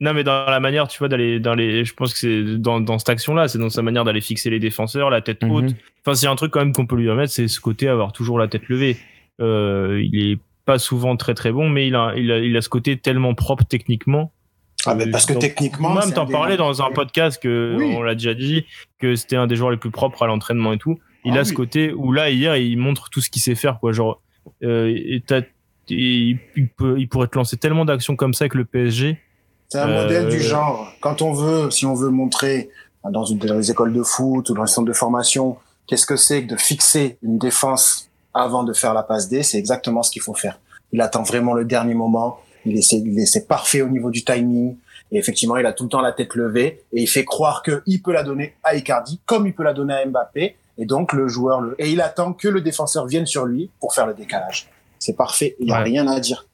S1: Non, mais dans la manière, tu vois, d'aller dans les, je pense que c'est dans, dans cette action-là, c'est dans sa manière d'aller fixer les défenseurs, la tête haute. Mhm. Enfin, c'est un truc quand même qu'on peut lui remettre, c'est ce côté avoir toujours la tête levée. Euh, il est pas souvent très très bon, mais il a, il a, il a ce côté tellement propre techniquement
S3: ah, mais parce que techniquement.
S1: Même t'en parlais dans un podcast que on l'a déjà dit que c'était un des joueurs les plus propres à l'entraînement et tout. Il ah a ce côté où là hier il montre tout ce qu'il sait faire quoi. Genre euh, il, peut, il pourrait te lancer tellement d'actions comme ça avec le PSG.
S3: C'est un modèle du euh, genre. Quand on veut, si on veut montrer dans une des écoles de foot ou dans les centres de formation, qu'est-ce que c'est que de fixer une défense avant de faire la passe D, c'est exactement ce qu'il faut faire. Il attend vraiment le dernier moment il est, il est, parfait au niveau du timing. Et effectivement, il a tout le temps la tête levée et il fait croire qu'il peut la donner à Icardi comme il peut la donner à Mbappé. Et donc, le joueur, le... et il attend que le défenseur vienne sur lui pour faire le décalage. C'est parfait. Il n'y a rien à dire.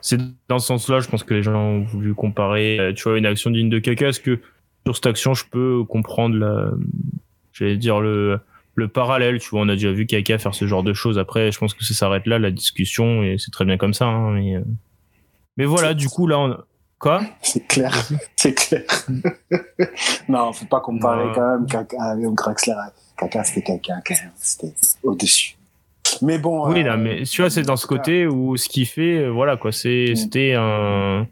S1: C'est dans ce sens-là, je pense que les gens ont voulu comparer, euh, tu vois, une action digne de caca, parce que sur cette action, je peux comprendre la, j'allais dire le, le parallèle. Tu vois, on a déjà vu Kaka faire ce genre de choses. Après, je pense que ça s'arrête là, la discussion, et c'est très bien comme ça. Hein, mais, euh, mais voilà, du coup, là, on... quoi
S3: C'est clair, c'est clair. non, faut pas comparer quand même Kaka avec Draxler. Kaka, c'était Kaka, c'était au-dessus. Mais bon.
S1: Oui, euh, mais tu vois, c'est dans ce côté où ce qu'il fait, euh, voilà, quoi, c'est, mm. c'était un,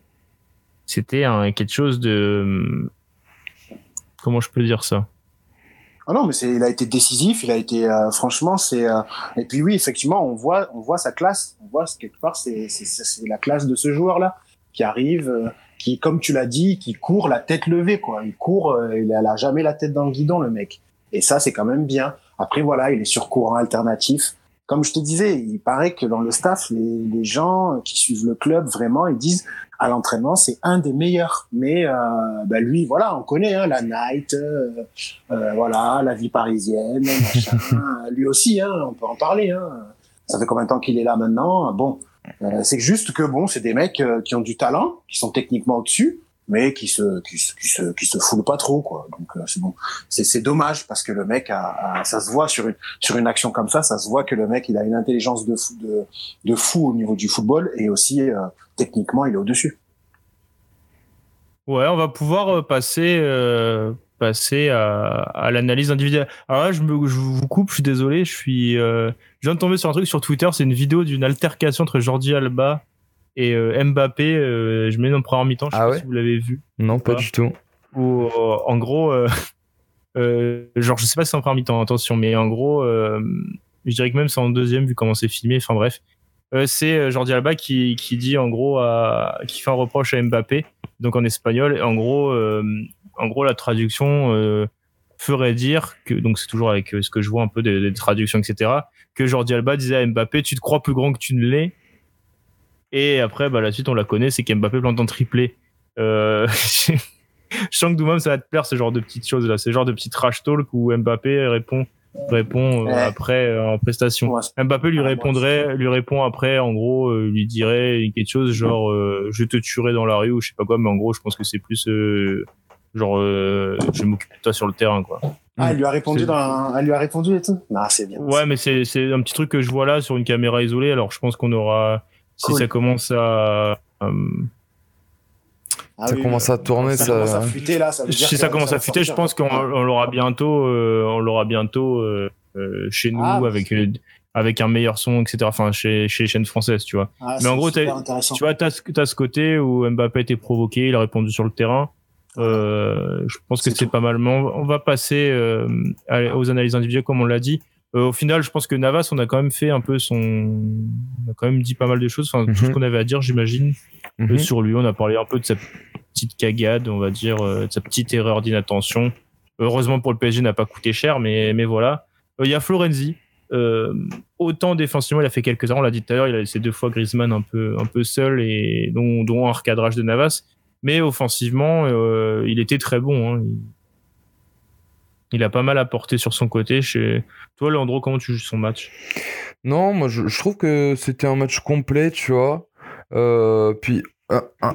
S1: c'était un, quelque chose de, comment je peux dire ça?
S3: Ah non, mais c'est, il a été décisif, il a été, euh, franchement, c'est, et puis oui, effectivement, on voit, on voit sa classe, on voit quelque part, c'est, c'est, c'est la classe de ce joueur-là qui arrive, qui, comme tu l'as dit, qui court la tête levée, quoi. Il court, il a jamais la tête dans le guidon, le mec. Et ça, c'est quand même bien. Après, voilà, il est sur courant alternatif comme je te disais, il paraît que dans le staff, les, gens qui suivent le club vraiment, ils disent à l'entraînement, c'est un des meilleurs. Mais euh, bah lui, voilà, on connaît hein, la night, euh, euh, voilà, la vie parisienne, machin. lui aussi, hein, on peut en parler. Hein. Ça fait combien de temps qu'il est là maintenant? Bon, euh, c'est juste que bon, c'est des mecs euh, qui ont du talent, qui sont techniquement au-dessus, mais qui se qui se qui se, qui se foule pas trop quoi. Donc euh, c'est bon. C'est c'est dommage parce que le mec a, ça se voit sur une sur une action comme ça ça se voit que le mec il a une intelligence de fou de, de fou au niveau du football et aussi euh, techniquement il est au dessus
S1: ouais on va pouvoir euh, passer passer à, à l'analyse individuelle. Alors là je me je vous coupe je suis désolé je suis je viens de tomber sur un truc sur Twitter c'est une vidéo d'une altercation entre Jordi Alba et euh, Mbappé, euh, je mets dans le premier mi-temps, je sais ah pas si vous l'avez vu.
S2: Non, pas, du tout.
S1: Ou euh, en gros, genre, je sais pas si c'est en premier mi-temps, attention, mais en gros, je dirais que même c'est en deuxième vu comment c'est filmé. Enfin bref, c'est Jordi Alba qui, qui dit en gros, à, qui fait un reproche à Mbappé, donc en espagnol. Et en gros, en gros, la traduction ferait dire que, donc c'est toujours avec ce que je vois un peu des, des traductions, etc., que Jordi Alba disait à Mbappé, tu te crois plus grand que tu ne l'es? Et après, bah, la suite, on la connaît, c'est qu'Mbappé plante un triplé. Euh, je sens que Doumam, ça va te plaire, ce genre de petites choses là, ce genre de petit trash talk où Mbappé répond répond euh, après euh, en prestation. Mbappé lui répondrait, lui répond après, en gros, lui dirait quelque chose genre je te tuerai dans la rue ou je sais pas quoi, mais en gros, je pense que c'est plus genre je m'occupe de toi sur le terrain quoi.
S3: Ah, elle lui a répondu dans, elle lui a répondu et tout? Non, c'est bien.
S1: Ouais, mais c'est c'est un petit truc que je vois là sur une caméra isolée. Alors je pense qu'on aura si ça commence à. Euh,
S2: ah ça commence à tourner, ça.
S3: Commence à fuiter, là, ça veut
S1: dire si ça commence à fuiter, je pense qu'on l'aura bientôt, euh, on l'aura bientôt euh, chez nous ah, avec avec un meilleur son, etc. Enfin, chez, chez les chaînes françaises, tu vois. Ah, Mais en gros, tu vois, t'as as ce côté où Mbappé a été provoqué, il a répondu sur le terrain. je pense que c'est pas mal. Mais on, va passer aux analyses individuelles, comme on l'a dit. Euh, au final, je pense que Navas, on a quand même fait un peu son, on a quand même dit pas mal de choses, enfin tout ce mhm. qu'on avait à dire, j'imagine, euh, mhm. sur lui. On a parlé un peu de sa petite cagade, on va dire, euh, de sa petite erreur d'inattention. Heureusement pour le PSG, n'a pas coûté cher, mais mais voilà. Il y a Florenzi. autant défensivement, il a fait quelques erreurs. On l'a dit tout à l'heure, il a laissé deux fois Griezmann un peu un peu seul et dont, dont un recadrage de Navas. Mais offensivement, il était très bon. Hein. Il a pas mal apporté sur son côté. Chez... Toi, Leandro, comment tu joues son match?
S2: Non, moi, je, trouve que c'était un match complet, tu vois. Euh, puis,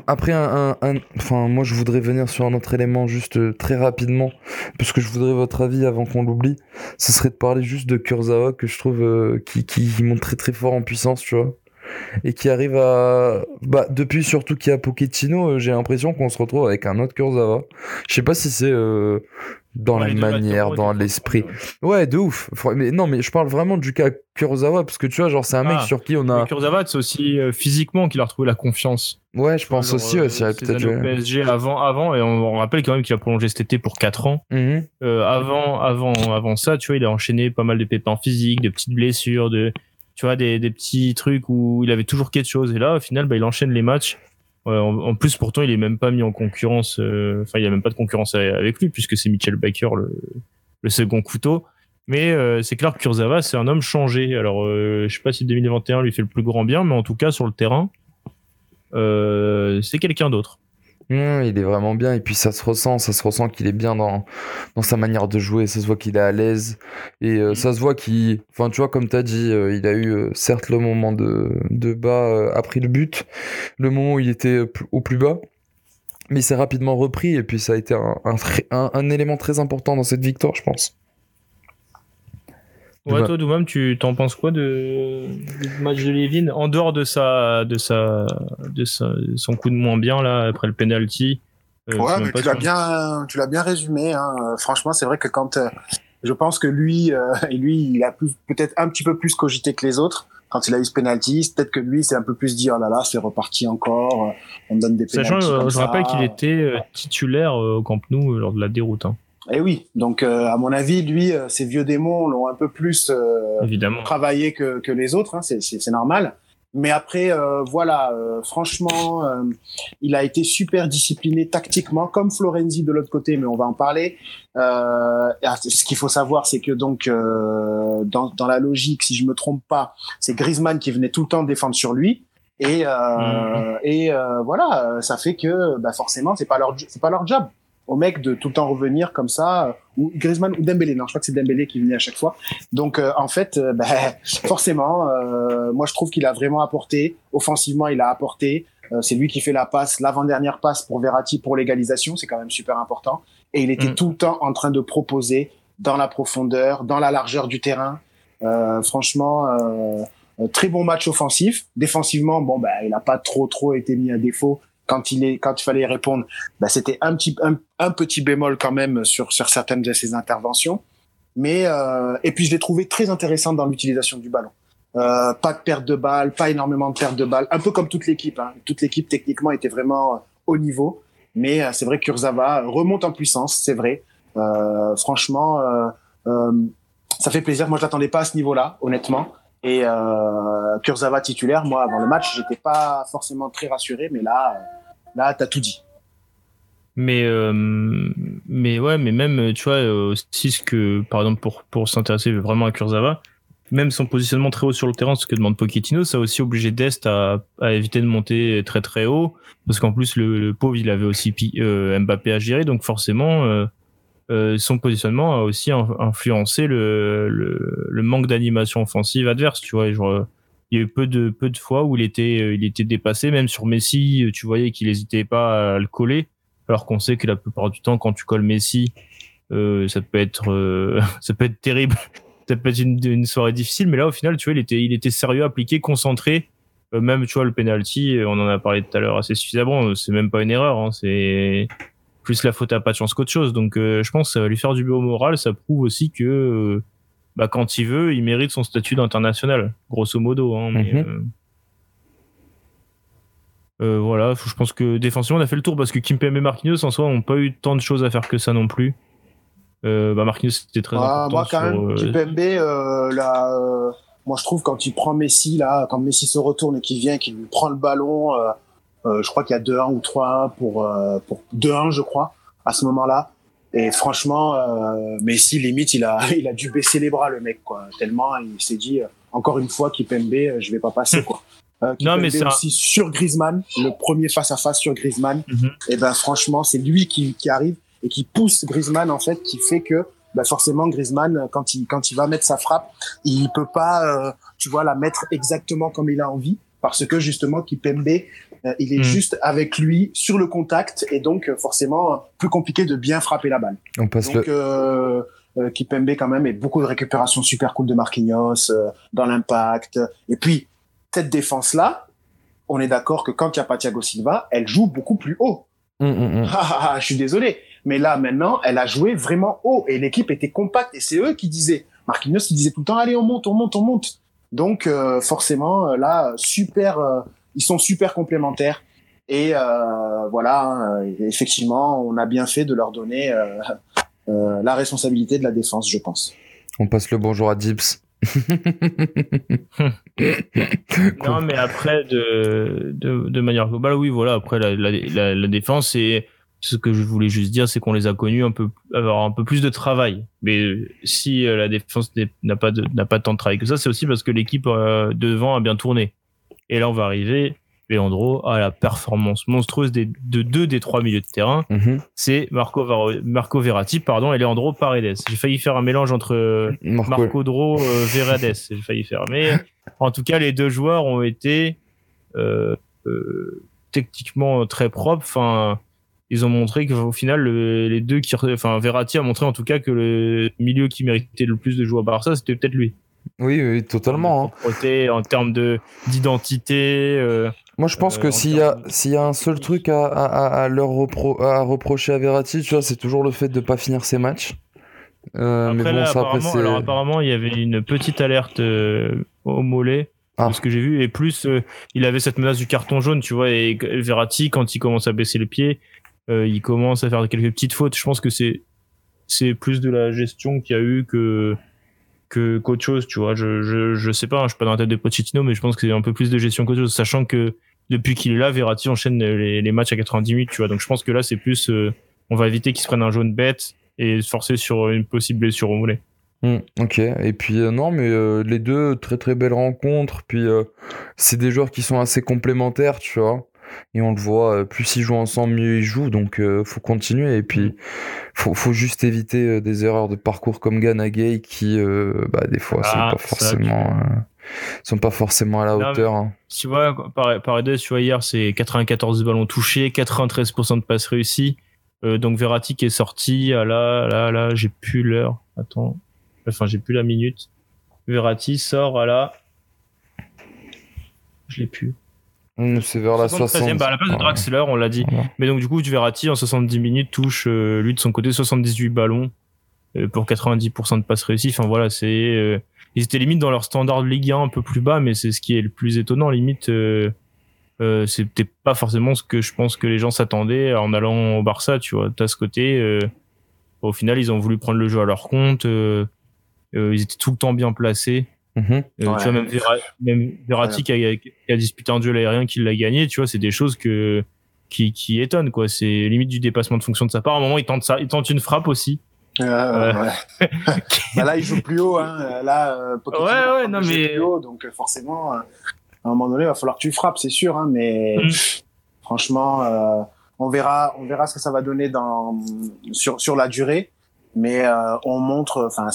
S2: après, un, enfin, moi, je voudrais venir sur un autre élément juste euh, très rapidement, parce que je voudrais votre avis avant qu'on l'oublie. Ce serait de parler juste de Kurzawa, que je trouve euh, qui, qui monte très très fort en puissance, tu vois et qui arrive à bah depuis surtout qu'il y a Pochettino j'ai l'impression qu'on se retrouve avec un autre Kurzawa je sais pas si c'est dans la manière, dans l'esprit. Ouais, de ouf. Mais non, mais je parle vraiment du cas Kurosawa parce que tu vois, genre, c'est un mec ah. sur qui on a.
S1: Kurosawa, c'est aussi euh, physiquement qu'il a retrouvé la confiance.
S2: Ouais, je pense aussi, euh, c'est
S1: peut-être. PSG avant, avant, et on, rappelle quand même qu'il a prolongé cet été pour 4 ans. Mhm. euh, avant, avant, avant ça, tu vois, il a enchaîné pas mal de pépins physiques, de petites blessures, de, tu vois, des, des petits trucs où il avait toujours quelque chose. Et là, au final, bah, il enchaîne les matchs en, plus, pourtant, il est même pas mis en concurrence. Euh, enfin, il y a même pas de concurrence avec lui puisque c'est Mitchell Baker le, second couteau. Mais euh, c'est clair que Kurzawa, c'est un homme changé. Alors, euh, je sais pas si 2021 lui fait le plus grand bien, mais en tout cas sur le terrain, c'est quelqu'un d'autre.
S2: Mmh, il est vraiment bien. Et puis ça se ressent, ça se ressent qu'il est bien dans, dans sa manière de jouer, ça se voit qu'il est à l'aise. Et euh, ça se voit qu'il, enfin tu vois comme tu as dit, euh, il a eu euh, certes le moment de, de bas après le but, le moment où il était au plus bas, Mais il s'est rapidement repris. Et puis ça a été un, un, un, élément très important dans cette victoire, je pense.
S1: Ouais, toi, Doumam, tu t'en penses quoi de, du match de Levin en dehors de sa, de sa, de sa, son coup de moins bien là après le penalty
S3: euh, Ouais, mais tu l'as bien, tu l'as bien résumé. Hein. Franchement, c'est vrai que quand euh, je pense que lui, euh, lui, il a peut-être un petit peu plus cogité que les autres quand il a eu ce penalty. Peut-être que lui, c'est un peu plus dit oh là là, c'est reparti encore. On donne des
S1: Sachant, je rappelle qu'il était titulaire au Camp Nou lors de la déroute. Hein.
S3: Eh oui, donc euh, à mon avis, lui, euh, ces vieux démons l'ont un peu plus euh, travaillé que, que les autres, hein, c'est normal. Mais après, voilà, franchement, il a été super discipliné tactiquement, comme Florenzi de l'autre côté, mais on va en parler. ce qu'il faut savoir, c'est que donc dans, dans la logique, si je me trompe pas, c'est Griezmann qui venait tout le temps défendre sur lui. Et, mmh. et voilà, ça fait que bah, forcément, c'est pas leur c'est pas leur job au mec de tout le temps revenir comme ça, euh, ou Griezmann ou Dembélé. Non, je crois que c'est Dembélé qui venait à chaque fois. Donc euh, en fait, euh, ben, forcément, moi je trouve qu'il a vraiment apporté. Offensivement, il a apporté. c'est lui qui fait la passe, l'avant-dernière passe pour Verratti pour l'égalisation. C'est quand même super important. Et il était mm. tout le temps en train de proposer dans la profondeur, dans la largeur du terrain. franchement. très bon match offensif. Défensivement, bon, ben, il n'a pas trop trop été mis à défaut quand il est quand il fallait répondre, bah, c'était un petit un, petit bémol quand même sur sur certaines de ses interventions. Mais euh, et puis je l'ai trouvé très intéressant dans l'utilisation du ballon. Euh, pas de perte de balle, pas énormément de perte de balle, un peu comme toute l'équipe. Hein. Toute l'équipe techniquement était vraiment euh, au niveau, mais c'est vrai que Kurzawa remonte en puissance, c'est vrai. franchement, ça fait plaisir. Moi, je l'attendais pas à ce niveau-là, honnêtement. Et Kurzawa titulaire, moi, avant le match, j'étais pas forcément très rassuré, mais là, là, t'as tout dit.
S1: Mais, euh, mais ouais, mais même, tu vois, aussi ce que, par exemple, pour, pour s'intéresser vraiment à Kurzawa, même son positionnement très haut sur le terrain, ce que demande Pochettino, ça a aussi obligé Dest à, éviter de monter très très haut, parce qu'en plus, le, pauvre, il avait aussi euh, Mbappé à gérer, donc forcément, euh, euh, son positionnement a aussi influencé le, le, le manque d'animation offensive adverse. Tu vois, il y a eu peu de peu de fois où il était euh, il était dépassé. Même sur Messi, tu voyais qu'il n'hésitait pas à le coller. Alors qu'on sait que la plupart du temps, quand tu colles Messi, euh, ça peut être euh, ça peut être terrible. ça peut être une, une, soirée difficile. Mais là, au final, tu vois, il était il était sérieux, appliqué, concentré. même tu vois le penalty, on en a parlé tout à l'heure assez suffisamment. C'est même pas une erreur. Hein, c'est plus la faute à pas de chance qu'autre chose. Donc euh, je pense que ça va lui faire du bien au moral. Ça prouve aussi que euh, bah, quand il veut, il mérite son statut d'international, grosso modo. Hein, mhm. euh, voilà, je pense que défensivement on a fait le tour parce que Kimpembe et Marquinhos en soi n'ont pas eu tant de choses à faire que ça non plus. bah Marquinhos c'était très ah, important.
S3: Moi quand même, Kimpembe, là, moi je trouve quand il prend Messi là, quand Messi se retourne et qu'il vient, qu'il lui prend le ballon euh, je crois qu'il y a 2-1 ou 3-1 pour, euh, pour 2-1, je crois, à ce moment-là. Et franchement, euh, Messi, limite, il a, il a dû baisser les bras, le mec, quoi. Tellement, il s'est dit, encore une fois, Kipembe, je vais pas passer, quoi. Euh, non, mais c'est aussi sur Griezmann, le premier face à face sur Griezmann. Mhm. Et ben franchement, c'est lui qui, qui arrive et qui pousse Griezmann en fait, qui fait que ben forcément Griezmann quand il quand il va mettre sa frappe, il peut pas, euh, tu vois, la mettre exactement comme il a envie parce que justement Kipembe euh, il est hmm. juste avec lui sur le contact et donc euh, forcément plus compliqué de bien frapper la balle. On passe donc, le... euh, euh Kipembe quand même et beaucoup de récupération super cool de Marquinhos dans l'impact. Et puis cette défense là, on est d'accord que quand il y a pas Thiago Silva, elle joue beaucoup plus haut. Ah, ah, je suis désolé, mais là maintenant, elle a joué vraiment haut et l'équipe était compacte et c'est eux qui disaient. Marquinhos qui disait tout le temps allez on monte, on monte, on monte. Donc forcément là super ils sont super complémentaires. Et euh, voilà, hein, effectivement, on a bien fait de leur donner euh, euh, la responsabilité de la défense, je pense.
S2: On passe le bonjour à Dips.
S1: non, mais après, de, de, de, manière globale, oui, voilà. Après, la, la, la, défense, et ce que je voulais juste dire, c'est qu'on les a connus un peu, avoir un peu plus de travail. Mais si la défense n'a pas de, n'a pas tant de travail que ça, c'est aussi parce que l'équipe devant a bien tourné. Et là, on va arriver, Leandro, à la performance monstrueuse des, de deux des trois milieux de terrain. Mhm. C'est Marco, Marco Verratti pardon, et Leandro Paredes. J'ai failli faire un mélange entre Marco, Dro euh, Verades. J'ai failli faire. Mais en tout cas, les deux joueurs ont été euh, euh, techniquement très propres. Enfin, ils ont montré qu'au final, les deux qui, enfin, Verratti a montré en tout cas que le milieu qui méritait le plus de jouer à Barça, c'était peut-être lui.
S2: Oui, oui, totalement.
S1: Hein. En termes de d'identité. Euh,
S2: Moi, je pense que euh, s'il y a s'il y a un seul truc à, à, leur à reprocher à Verratti, tu vois, c'est toujours le fait de pas finir ses matchs.
S1: Euh, mais bon, ça, apparemment, alors, apparemment, il y avait une petite alerte au mollet. Ah. ce que j'ai vu et plus il avait cette menace du carton jaune tu vois et Verratti quand il commence à baisser les pieds il commence à faire quelques petites fautes. Je pense que c'est c'est plus de la gestion qu'il y a eu que que qu'autre chose, tu vois. Je, je, je sais pas, hein, je suis pas dans la tête de Pochettino, mais je pense que c'est un peu plus de gestion qu'autre chose, sachant que depuis qu'il est là, Verratti enchaîne les, les, matchs à 90 minutes, tu vois. Donc je pense que là, c'est plus, euh, on va éviter qu'il se prenne un jaune bête et se forcer sur une possible blessure au mollet.
S2: Hmm, ok, et puis euh, non, mais les deux, très très belles rencontres, puis c'est des joueurs qui sont assez complémentaires, tu vois et on le voit, euh, plus ils jouent ensemble, mieux ils jouent, donc euh, faut continuer et puis mm. faut, faut juste éviter euh, des erreurs de parcours comme Ganagay qui, bah, des fois, sont ah, pas forcément, sont pas forcément à la hauteur. Hein.
S1: Tu vois, par, par tu vois, hier c'est 94 ballons touchés, 93% de passes réussies. donc Verratti qui est sorti, ah là, là, là, j'ai plus l'heure. Attends, enfin j'ai plus la minute. Verratti sort à la, je l'ai plus.
S2: Mmh, c'est vers la 60.
S1: Bah à la place de Draxler, on l'a dit. Mais donc, du coup, Verratti, en 70 minutes, touche, euh, lui, de son côté, 78 ballons euh, pour 90% de passes réussies. Enfin, voilà, c'est. Euh, ils étaient limite dans leur standard de Ligue 1 un peu plus bas, mais c'est ce qui est le plus étonnant. Limite, c'était pas forcément ce que je pense que les gens s'attendaient en allant au Barça, tu vois. T'as ce côté. au final, ils ont voulu prendre le jeu à leur compte. ils étaient tout le temps bien placés. Mhm. Euh, tu vois, même, Verratti qui, a, disputé un duel aérien qui l'a gagné, tu vois, c'est des choses que, qui, qui étonnent, quoi. C'est limite du dépassement de fonction de sa part. À un moment, il tente ça, il tente une frappe aussi.
S3: Euh, ouais. bah là, il joue plus haut, hein. Là, euh,
S1: ouais, ouais, non, mais.
S3: Plus haut, donc, forcément, à un moment donné, il va falloir que tu frappes, c'est sûr, hein, mais mm. franchement, on verra, on verra ce que ça va donner dans, sur, sur la durée mais euh, on montre, enfin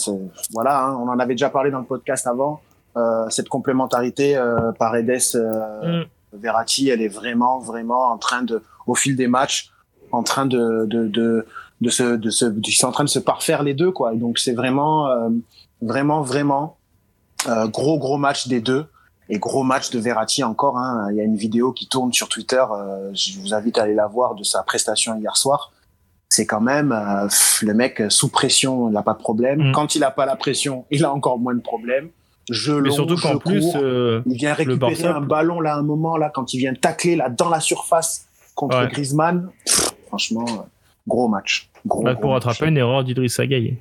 S3: voilà, hein, on en avait déjà parlé dans le podcast avant, euh, cette complémentarité euh, Paredes euh, mm. Verratti, elle est vraiment vraiment en train de, au fil des matchs, en train de de de de se de se, ils sont en train de se parfaire les deux quoi. Et donc c'est vraiment euh, vraiment vraiment euh, gros gros match des deux et gros match de Verratti encore. Hein. Il y a une vidéo qui tourne sur Twitter. je vous invite à aller la voir de sa prestation hier soir c'est quand même euh, le mec euh, sous pression, il n'a pas de problème. Mm. Quand il n'a pas la pression, il a encore moins de problèmes. Je Mais surtout qu'en plus, euh, il vient récupérer un ballon là, un moment là, quand il vient tacler là dans la surface contre Griezmann. franchement, gros match. Gros,
S1: bah, pour rattraper une erreur d'Idriss Gueye.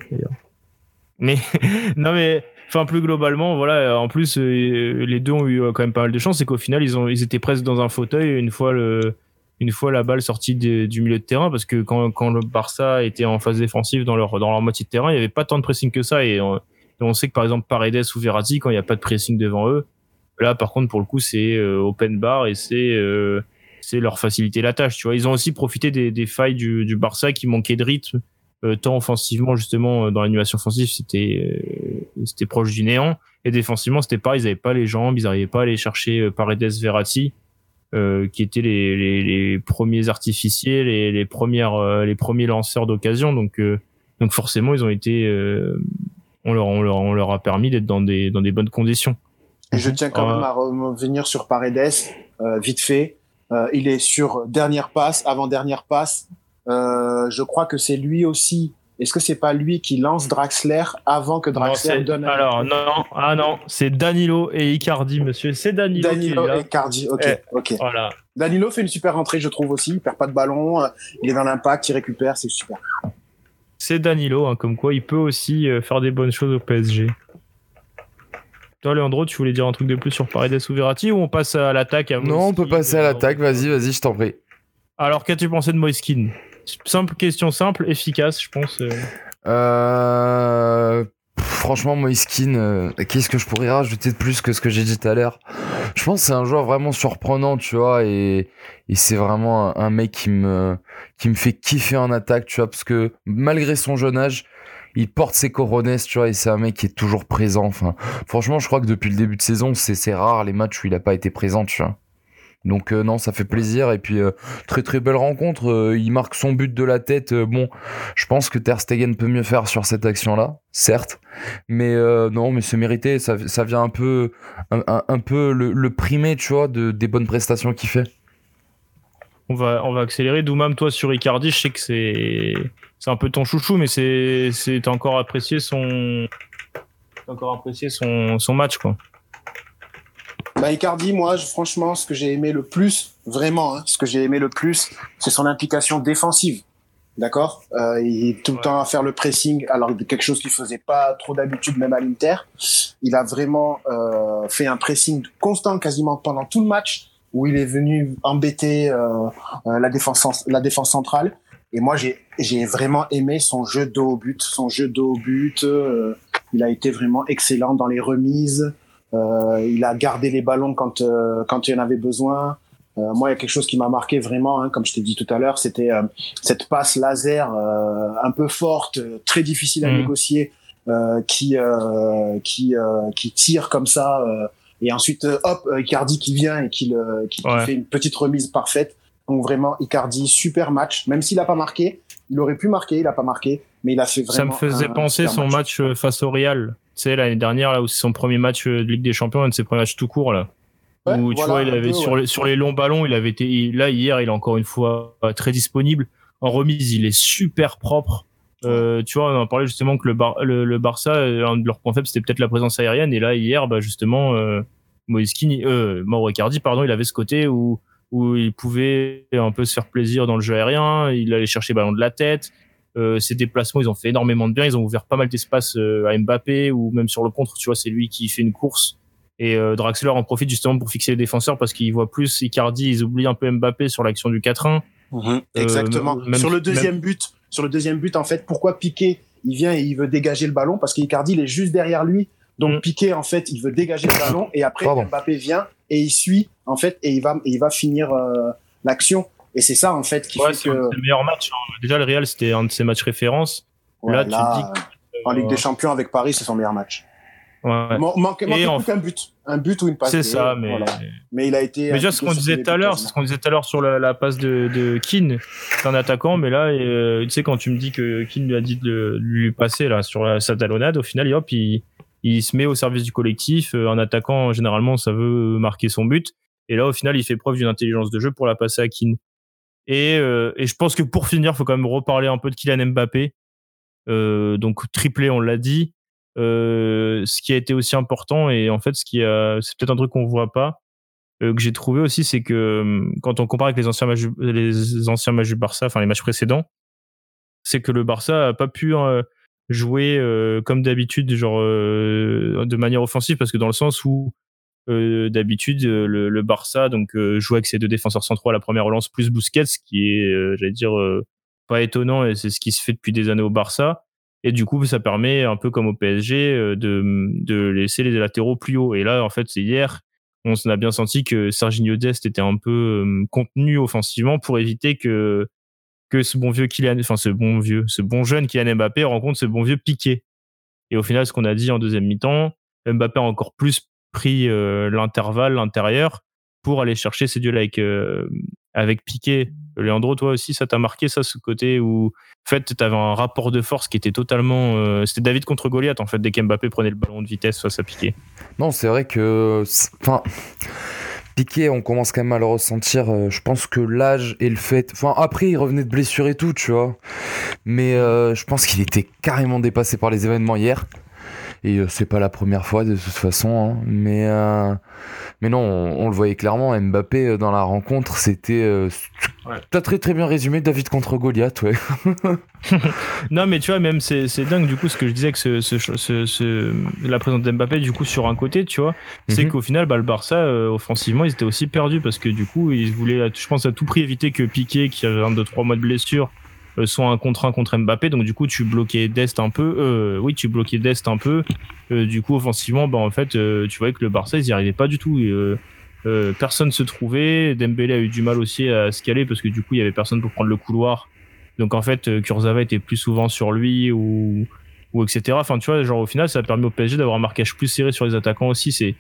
S1: Mais non mais enfin plus globalement voilà en plus les deux ont eu quand même pas mal de chance c'est qu'au final ils ont ils étaient presque dans un fauteuil une fois le une fois la balle sortie du milieu de terrain parce que quand, quand le Barça était en phase défensive dans leur dans leur moitié de terrain il y avait pas tant de pressing que ça. Et on, sait que par exemple Paredes ou Verratti quand il n'y a pas de pressing devant eux là par contre pour le coup c'est euh, open bar et c'est euh, c'est leur faciliter la tâche tu vois. Ils ont aussi profité des, failles du, Barça qui manquaient de rythme euh, tant offensivement justement dans l'animation offensive c'était c'était proche du néant. Et défensivement c'était pareil ils avaient pas les jambes ils n'arrivaient pas à aller chercher Paredes Verratti euh, qui étaient les, les, les, premiers artificiers, les, les premières, euh, les premiers lanceurs d'occasion. Donc, euh, donc forcément, ils ont été, on leur, on leur, on leur a permis d'être dans des, dans des bonnes conditions.
S3: Et je tiens quand même à revenir sur Paredes, vite fait. il est sur dernière passe, avant dernière passe. je crois que c'est lui aussi est-ce que c'est pas lui qui lance Draxler avant que Draxler donne
S1: Alors non, ah non, c'est Danilo et Icardi, monsieur. C'est Danilo.
S3: Danilo et Icardi. Ok, eh, ok. Voilà. Danilo fait une super entrée, je trouve aussi. Il perd pas de ballon, euh, il est dans l'impact, il récupère, c'est super.
S1: C'est Danilo, hein, comme quoi il peut aussi euh, faire des bonnes choses au PSG. Toi, Leandro, tu voulais dire un truc de plus sur Paredes ou Verratti ou on passe à l'attaque
S2: Non, on peut passer à l'attaque. Vas-y, vas-y, je t'en prie.
S1: Alors, qu'as-tu pensé de Moiskin Simple question simple, efficace, je pense. Euh.
S2: Euh, franchement, Moiskin, euh, qu'est-ce que je pourrais rajouter de plus que ce que j'ai dit tout à l'heure? Je pense que c'est un joueur vraiment surprenant, tu vois, et, c'est vraiment un, mec qui me, qui me fait kiffer en attaque, tu vois, parce que malgré son jeune âge, il porte ses coronets, tu vois, et c'est un mec qui est toujours présent. Enfin, franchement, je crois que depuis le début de saison, c'est rare les matchs où il n'a pas été présent, tu vois. Donc euh, non, ça fait plaisir et puis euh, très très belle rencontre. Euh, il marque son but de la tête. bon, je pense que Ter Stegen peut mieux faire sur cette action-là, certes, mais non, mais c'est mérité. Ça, vient un peu un, peu le, le, primer, tu vois, de, des bonnes prestations qu'il fait.
S1: On va accélérer. Doumam, toi sur Icardi, je sais que c'est un peu ton chouchou, mais c'est c'est encore apprécié son encore apprécié son son match quoi.
S3: Bah, Icardi, moi, franchement, ce que j'ai aimé le plus, vraiment, hein, ce que j'ai aimé le plus, c'est son implication défensive. D'accord? Euh, Il est tout le temps à faire le pressing, alors quelque chose qu'il faisait pas trop d'habitude, même à l'Inter. Il a vraiment euh, fait un pressing constant quasiment pendant tout le match, où il est venu embêter euh, la défense la défense centrale. Et moi, j'ai vraiment aimé son jeu dos au but, son jeu dos au but. Il a été vraiment excellent dans les remises. Euh, il a gardé les ballons quand euh, quand il en avait besoin. Euh, moi, il y a quelque chose qui m'a marqué vraiment, hein, comme je t'ai dit tout à l'heure, c'était cette passe laser un peu forte, très difficile à mhm. négocier, qui qui qui tire comme ça, et ensuite hop, Icardi qui vient et qui, le, qui, fait une petite remise parfaite. Donc vraiment, Icardi super match, même s'il a pas marqué, il aurait pu marquer, il a pas marqué, mais il a fait vraiment.
S1: Ça me faisait penser son match face au Real tu sais, l'année dernière, là où c'est son premier match euh, de Ligue des Champions, un de ses premiers matchs tout court, là. où tu vois, il avait sur, les, sur les longs ballons, il avait été, là, hier, il est encore une fois euh, très disponible. En remise, il est super propre. Euh, tu vois, on en parlait justement que le, Bar, le, Barça, euh, un de leurs points faibles, c'était peut-être la présence aérienne. Et là, hier, bah, justement, euh, Moïse euh, Mauro Icardi, pardon, il avait ce côté où, où il pouvait un peu se faire plaisir dans le jeu aérien. Il allait chercher ballon de la tête. Euh, ses déplacements, ils ont fait énormément de bien. Ils ont ouvert pas mal d'espace euh, à Mbappé ou même sur le contre, tu vois, c'est lui qui fait une course. Et euh, Draxler en profite justement pour fixer les défenseurs parce qu'il voit plus Icardi, ils oublient un peu Mbappé sur l'action du 4-1.
S3: Mhm. exactement. sur le deuxième but, sur le deuxième but, en fait, pourquoi Piqué il vient et il veut dégager le ballon? Parce qu'Icardi il est juste derrière lui. Donc mm. Piqué en fait, il veut dégager le ballon et après Mbappé vient et il suit en fait et il va et il va finir l'action. Et c'est ça, en fait, qui fait que. C'est
S1: le meilleur match. Hein. Déjà, le Real, c'était un de ses matchs références.
S3: là, tu dis En Ligue des Champions avec Paris, c'est son meilleur match. Ouais. manque, manque qu'un but. Un but ou une passe.
S1: C'est ça, mais.
S3: Mais il a été.
S1: Mais déjà, ce qu'on disait tout à l'heure, c'est ce qu'on disait tout à l'heure sur la, passe de, de Keane. C'est un attaquant, mais là, euh, tu sais, quand tu me dis que Keane lui a dit de, lui passer, là, sur la, sa talonnade, au final, hop, il, il se met au service du collectif. Euh, un attaquant, généralement, ça veut marquer son but. Et là, au final, il fait preuve d'une intelligence de jeu pour la passer à Keane. Et, euh, et, je pense que pour finir, il faut quand même reparler un peu de Kylian Mbappé. Euh, donc triplé, on l'a dit. Euh, ce qui a été aussi important et en fait, ce qui a, c'est peut-être un truc qu'on voit pas, euh, que j'ai trouvé aussi, c'est que hum, quand on compare avec les anciens matchs, les anciens matchs du Barça, enfin les matchs précédents, c'est que le Barça a pas pu jouer comme d'habitude, genre de manière offensive, parce que dans le sens où euh, d'habitude euh, le, Barça donc euh, joue avec ses deux défenseurs centraux à la première relance plus Busquets ce qui est j'allais dire pas étonnant et c'est ce qui se fait depuis des années au Barça. Et du coup ça permet un peu comme au PSG de, de laisser les latéraux plus haut et là en fait c'est hier on a bien senti que Serginho Dest était un peu contenu offensivement pour éviter que que ce bon vieux Kylian enfin ce bon vieux ce bon jeune Kylian Mbappé rencontre ce bon vieux Piqué. Et au final ce qu'on a dit en deuxième mi-temps Mbappé a encore plus pris euh, l'intervalle, l'intérieur, pour aller chercher ces duels avec, euh, avec Piqué. Leandro, toi aussi, ça t'a marqué, ça, ce côté où, en fait, tu avais un rapport de force qui était totalement. Euh, c'était David contre Goliath, en fait, dès qu'Mbappé prenait le ballon de vitesse à Piqué.
S2: Non, c'est vrai que. Enfin. Piqué, on commence quand même à le ressentir. je pense que l'âge et le fait. Enfin, après, il revenait de blessure et tout, tu vois. Mais je pense qu'il était carrément dépassé par les événements hier. Et euh, c'est pas la première fois de toute façon. Hein. Mais, euh, mais non, on, le voyait clairement. Mbappé euh, dans la rencontre, c'était. T'as très très bien résumé David contre Goliath, ouais.
S1: non, mais tu vois, même c'est dingue du coup ce que je disais que ce, ce, la présence d'Mbappé du coup sur un côté, tu vois, c'est mhm. qu'au final, bah, le Barça offensivement, ils étaient aussi perdus parce que du coup, ils voulaient, je pense, à tout prix éviter que Piqué, qui avait un de trois mois de blessure, euh, soit un contre un contre Mbappé. Donc du coup, tu bloquais Dest un peu. Euh, oui, tu bloquais Dest un peu. Euh, du coup, offensivement, bah en fait, tu voyais que le Barça, ils n'y arrivaient pas du tout. Euh, personne se trouvait. Dembélé a eu du mal aussi à se caler parce que du coup, il y avait personne pour prendre le couloir. Donc en fait, Kurzawa était plus souvent sur lui ou ou etc. Enfin, tu vois, genre au final, ça a permis au PSG d'avoir un marquage plus serré sur les attaquants aussi. C'est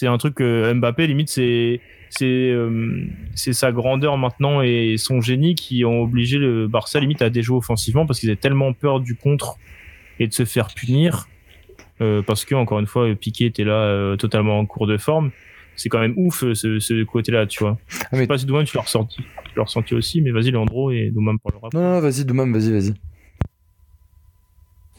S1: c'est un truc que Mbappé limite c'est c'est euh, c'est sa grandeur maintenant et son génie qui ont obligé le Barça limite à déjouer offensivement parce qu'ils avaient tellement peur du contre et de se faire punir euh, parce que encore une fois Piqué était là euh, totalement en cours de forme. C'est quand même ouf ce, ce côté là tu vois.
S2: Ah,
S1: je
S2: mais-
S1: sais pas si Doumam tu l'as ressenti tu l'as ressenti aussi mais vas-y Leandro et Doumam parlera
S2: Non, non, vas-y, Doumam, vas-y, vas-y.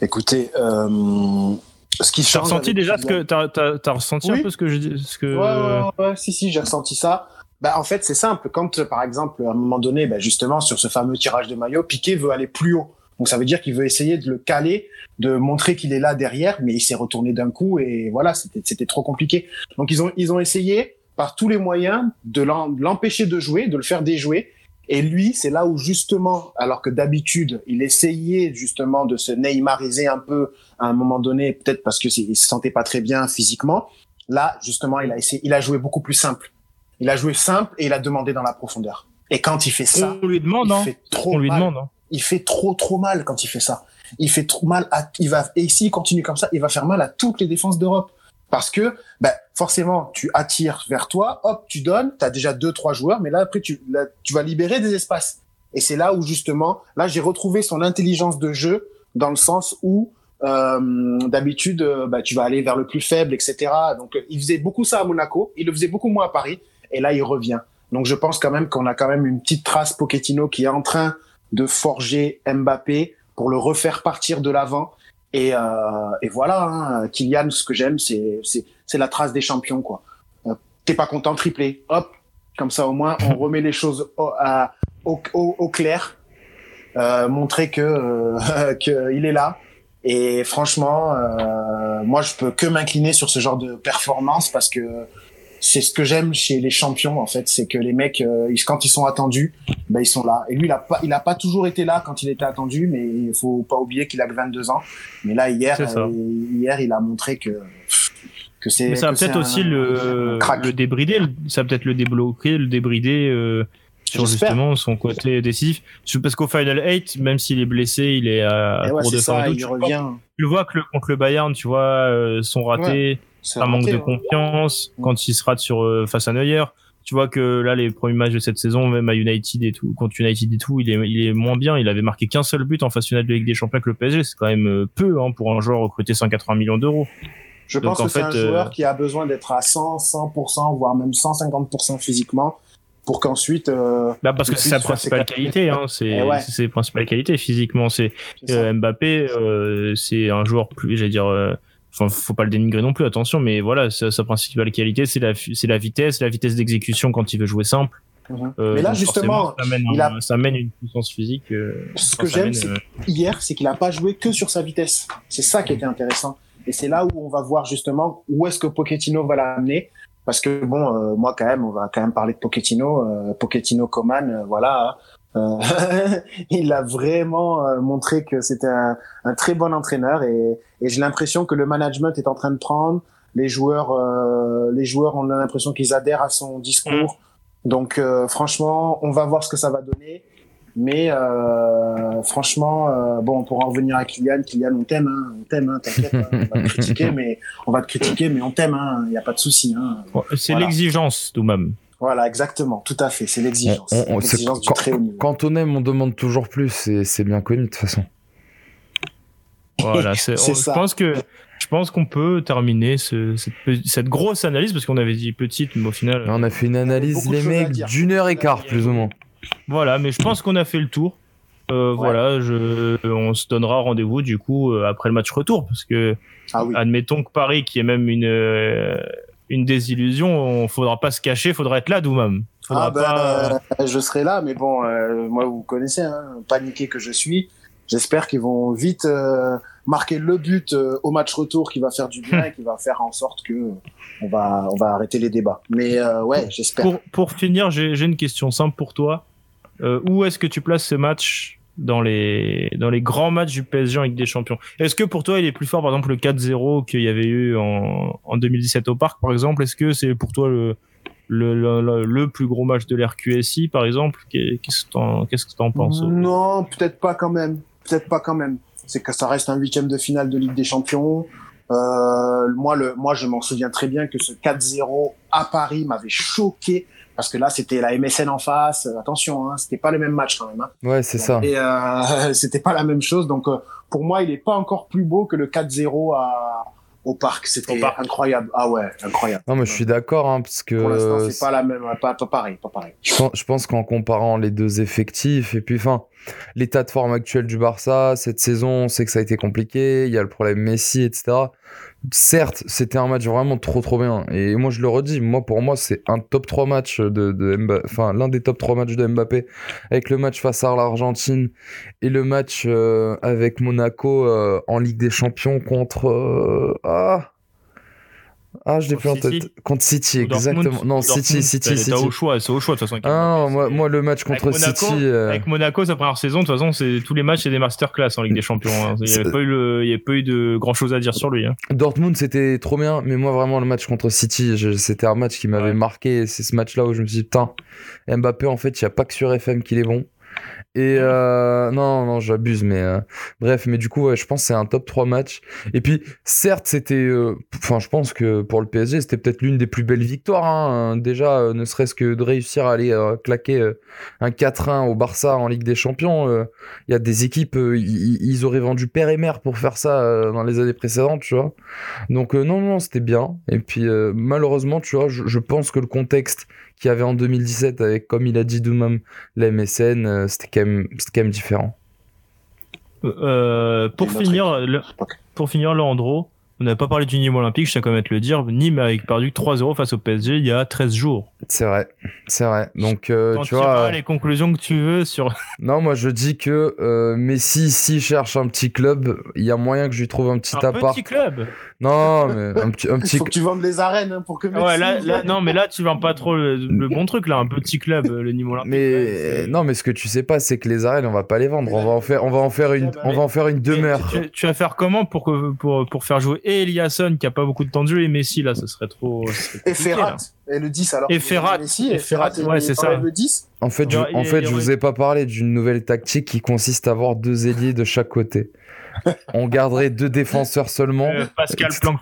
S3: Écoutez, euh, ce qui
S1: T'as
S3: change.
S1: ressenti déjà ce que t'as t'as t'as ressenti
S3: Oui.
S1: un peu ce que je dis ce que
S3: Ouais, ouais, ouais, si, si, j'ai ressenti ça. Bah, en fait, c'est simple. Quand, euh, par exemple, à un moment donné, bah, justement, sur ce fameux tirage de maillot, Piqué veut aller plus haut. Donc, ça veut dire qu'il veut essayer de le caler, de montrer qu'il est là derrière, mais il s'est retourné d'un coup et voilà, c'était, c'était trop compliqué. Donc, ils ont, ils ont essayé par tous les moyens de l'empêcher de jouer, de le faire déjouer. Et lui, c'est là où justement, alors que d'habitude, il essayait justement de se neymariser un peu à un moment donné, peut-être parce que c'est- il se sentait pas très bien physiquement. Là, justement, il a essayé, il a joué beaucoup plus simple. Il a joué simple et il a demandé dans la profondeur. Et quand il fait ça,
S1: on lui demande
S3: il
S1: hein
S3: fait trop
S1: on lui
S3: mal.
S1: demande hein.
S3: Il fait trop trop mal quand il fait ça. Il fait trop mal à, il va, et s'il continue comme ça, il va faire mal à toutes les défenses d'Europe. Parce que, ben, forcément, tu attires vers toi, hop, tu donnes, tu as déjà deux, trois joueurs, mais là, après, tu, là, tu vas libérer des espaces. Et c'est là où, justement, là, j'ai retrouvé son intelligence de jeu dans le sens où, euh, d'habitude, bah, tu vas aller vers le plus faible, etc. Donc, euh, il faisait beaucoup ça à Monaco, il le faisait beaucoup moins à Paris, et là, il revient. Donc, je pense quand même qu'on a quand même une petite trace Pochettino qui est en train de forger Mbappé pour le refaire partir de l'avant. Et, euh, et voilà, hein, Kylian, ce que j'aime, c'est la trace des champions, quoi. Euh, T'es pas content, triplé, hop, comme ça au moins on remet les choses au, à- au, au, au clair, euh, montrer que euh, que il est là. Et franchement, euh, moi je peux que m'incliner sur ce genre de performance parce que c'est ce que j'aime chez les champions en fait, c'est que les mecs euh, quand ils sont attendus, ben ils sont là. Et lui il a pas il a pas toujours été là quand il était attendu, mais il faut pas oublier qu'il a que 22 ans. Mais là hier euh, hier il a montré que que c'est
S1: Mais ça va peut-être aussi
S3: un
S1: le, le débrider, le- ça va peut-être le débloquer, le débrider euh, sur justement son côté décisif. Parce qu'au Final 8, même s'il est blessé, il est à,
S3: ouais,
S1: court de
S3: ça, il
S1: Tu,
S3: revient.
S1: tu le vois que le, contre le Bayern, tu vois, euh, son raté,
S3: C'est
S1: un manque de
S3: hein.
S1: confiance
S3: Mm.
S1: quand il se rate sur euh, face à Neuer. Tu vois que là, les premiers matchs de cette saison, même à United et tout, contre United et tout, il est, il est moins bien. Il avait marqué qu'un seul but en phase finale de Ligue des Champions avec le PSG. C'est quand même euh, peu hein, pour un joueur recruté 180 millions d'euros.
S3: Je
S1: Donc,
S3: pense
S1: en
S3: que c'est
S1: fait,
S3: un
S1: euh,
S3: joueur qui a besoin d'être à 100, 100%, voire même 150% physiquement pour qu'ensuite. Euh,
S1: Bah parce que c'est sa principale qualité, hein, c'est
S3: Eh ouais.
S1: c'est ses principales qualités physiquement. C'est euh, Mbappé, euh, c'est un joueur plus, j'allais dire, euh, enfin faut pas le dénigrer non plus, attention, mais voilà, sa, sa principale qualité, c'est la c'est la vitesse, la vitesse d'exécution quand il veut jouer simple.
S3: Mhm.
S1: Euh,
S3: Mais là, justement,
S1: ça mène,
S3: il
S1: un-
S3: a-
S1: ça mène une puissance physique. euh,
S3: Ce que j'aime,
S1: euh,
S3: hier, c'est qu'il n'a pas joué que sur sa vitesse. C'est ça qui était intéressant. Et c'est là où on va voir justement où est-ce que Pochettino va l'amener. Parce que bon, euh, moi quand même, on va quand même parler de Pochettino. Euh, Pochettino Coman, euh, voilà. hein. Euh, il a vraiment euh, montré que c'était un, un très bon entraîneur et, et j'ai l'impression que le management est en train de prendre. Les joueurs, euh, les joueurs ont l'impression qu'ils adhèrent à son discours. Donc euh, franchement, on va voir ce que ça va donner. Mais euh, franchement, euh, bon, pour en revenir à Kylian, Kylian, on t'aime, hein, on t'aime, hein, t'inquiète, hein, on va te critiquer, mais on va te critiquer, mais on t'aime, il n'y a pas de souci. Hein.
S1: c'est l'exigence, Doumam.
S3: Voilà, exactement, tout à fait, c'est l'exigence,
S2: On- on- c'est-
S3: l'exigence du
S2: quand-
S3: très haut niveau.
S2: Quand on aime, on demande toujours plus, c'est c'est bien connu de toute façon.
S1: Voilà, c'est,
S3: C'est
S1: on-
S3: ça.
S1: je pense que je pense qu'on peut terminer ce, cette, grosse analyse parce qu'on avait dit petite, mais au final.
S2: On a fait une analyse, les mecs, d'une heure et quart, plus ou moins.
S1: Voilà, mais je pense qu'on a fait le tour. Euh, Voilà, je, on se donnera rendez-vous du coup euh, après le match retour parce que
S3: Ah oui,
S1: admettons que Paris, qui est même une euh, une désillusion, on faudra pas se cacher, faudra être là, Doumam.
S3: Ah, ben,
S1: pas.
S3: euh, je serai là, mais bon, euh, moi vous connaissez, hein, paniqué que je suis. J'espère qu'ils vont vite euh, marquer le but euh, au match retour qui va faire du bien et qui va faire en sorte que on va on va arrêter les débats. Mais ouais, j'espère.
S1: Pour pour finir, j'ai une question simple pour toi. Où est-ce que tu places ce match dans les dans les grands matchs du PSG en Ligue des Champions Est-ce que pour toi il est plus fort par exemple le 4-0 qu'il y avait eu en en 2017 au Parc par exemple? Est-ce que c'est pour toi le le, le, plus gros match de l'RQSI par exemple? Qu'est- Qu'est-ce que que t'en penses?
S3: Non, peut-être pas quand même. Peut-être pas quand même. C'est que ça reste un huitième de finale de Ligue des Champions. Euh, moi, le, moi, je m'en souviens très bien que ce 4-0 à Paris m'avait choqué parce que là, c'était la MSN en face. Attention, hein, c'était pas le même match quand même. Hein.
S2: Ouais, c'est ça.
S3: Et euh, c'était pas la même chose. Donc, euh, pour moi, il est pas encore plus beau que le 4-0 à au parc. C'était incroyable. Ah ouais, incroyable.
S2: Non, mais je suis d'accord, hein, parce que.
S3: Pour l'instant, c'est pas la même, pas, pas pareil, pas pareil.
S2: Je pense, je pense qu'en comparant les deux effectifs, et puis, enfin, l'état de forme actuel du Barça, cette saison, on sait que ça a été compliqué, il y a le problème Messi, etc. Certes, c'était un match vraiment trop trop bien. Et moi, je le redis, moi, pour moi, c'est un top 3 match de, Mbappé, enfin, l'un des top 3 matchs de Mbappé, avec le match face à l'Argentine et le match euh, avec Monaco euh, en Ligue des Champions contre. Euh, ah ah, je l'ai plus en tête. Contre City, exactement. Non, City, City, City.
S1: au choix, c'est au choix de toute façon.
S2: Ah, moi, moi, le match contre City.
S1: Euh, avec Monaco, sa première saison, de toute façon, c'est tous les matchs, c'est des masterclass en Ligue des Champions. Hein. Il n'y avait, le... pas eu de grand chose à dire sur lui. Hein.
S2: Dortmund, c'était trop bien, mais moi, vraiment, le match contre City, c'était un match qui m'avait marqué. C'est ce match-là où je me suis dit, putain, Mbappé, en fait, il n'y a pas que sur FM qu'il est bon. Et euh, non, non, j'abuse, mais euh, bref, mais du coup, ouais, je pense que c'est un top 3 match. Et puis, certes, c'était, euh, enfin, je pense que pour le PSG, c'était peut-être l'une des plus belles victoires. Hein. Déjà, euh, ne serait-ce que de réussir à aller claquer un 4-1 au Barça en Ligue des Champions. Il y a des équipes, ils auraient vendu père et mère pour faire ça dans les années précédentes, tu vois. Donc, non, non, c'était bien. Et puis, malheureusement, tu vois, je, je pense que le contexte qu'il y avait en 2017 avec, comme il a dit Doumam, la MSN, euh, c'était quand, même, quand même différent.
S1: Euh, pour, finir, le, pour finir, Leandro, on n'avait pas parlé du Nîmes olympique, je tiens quand même à te le dire. Nîmes a perdu 3-0 face au PSG il y a 13 jours.
S2: C'est vrai, c'est vrai. Donc, euh, tu vois.
S1: Pas les conclusions que tu veux sur.
S2: non, moi je dis que euh, Messi, s'il cherche un petit club, il y a moyen que je lui trouve un petit appart.
S1: Un petit club
S2: Non, mais un petit. Un petit...
S3: Faut que tu vendes les arènes hein, pour que Messi.
S1: Ouais, là, non, mais là, tu vends pas trop le, bon truc, là, un petit club, euh, le Nîmes olympique.
S2: Mais non, mais ce que tu sais pas, c'est que les arènes, on va pas les vendre. On va en faire, on va en faire une, on va en faire une demeure.
S1: Tu, vas faire comment pour, que, pour, pour faire jouer et Eliasson qui a pas beaucoup de temps de jeu et Messi là, ce serait trop.
S3: Et Ferrat et le 10 alors.
S1: Et Ferrat,
S3: Messi, et Ferrat,
S1: ouais, c'est ça.
S3: Le 10.
S2: En fait, je, en fait, je vous ai pas parlé d'une nouvelle tactique qui consiste à avoir deux ailiers de chaque côté. On garderait deux défenseurs seulement. Euh,
S1: Pascal Planck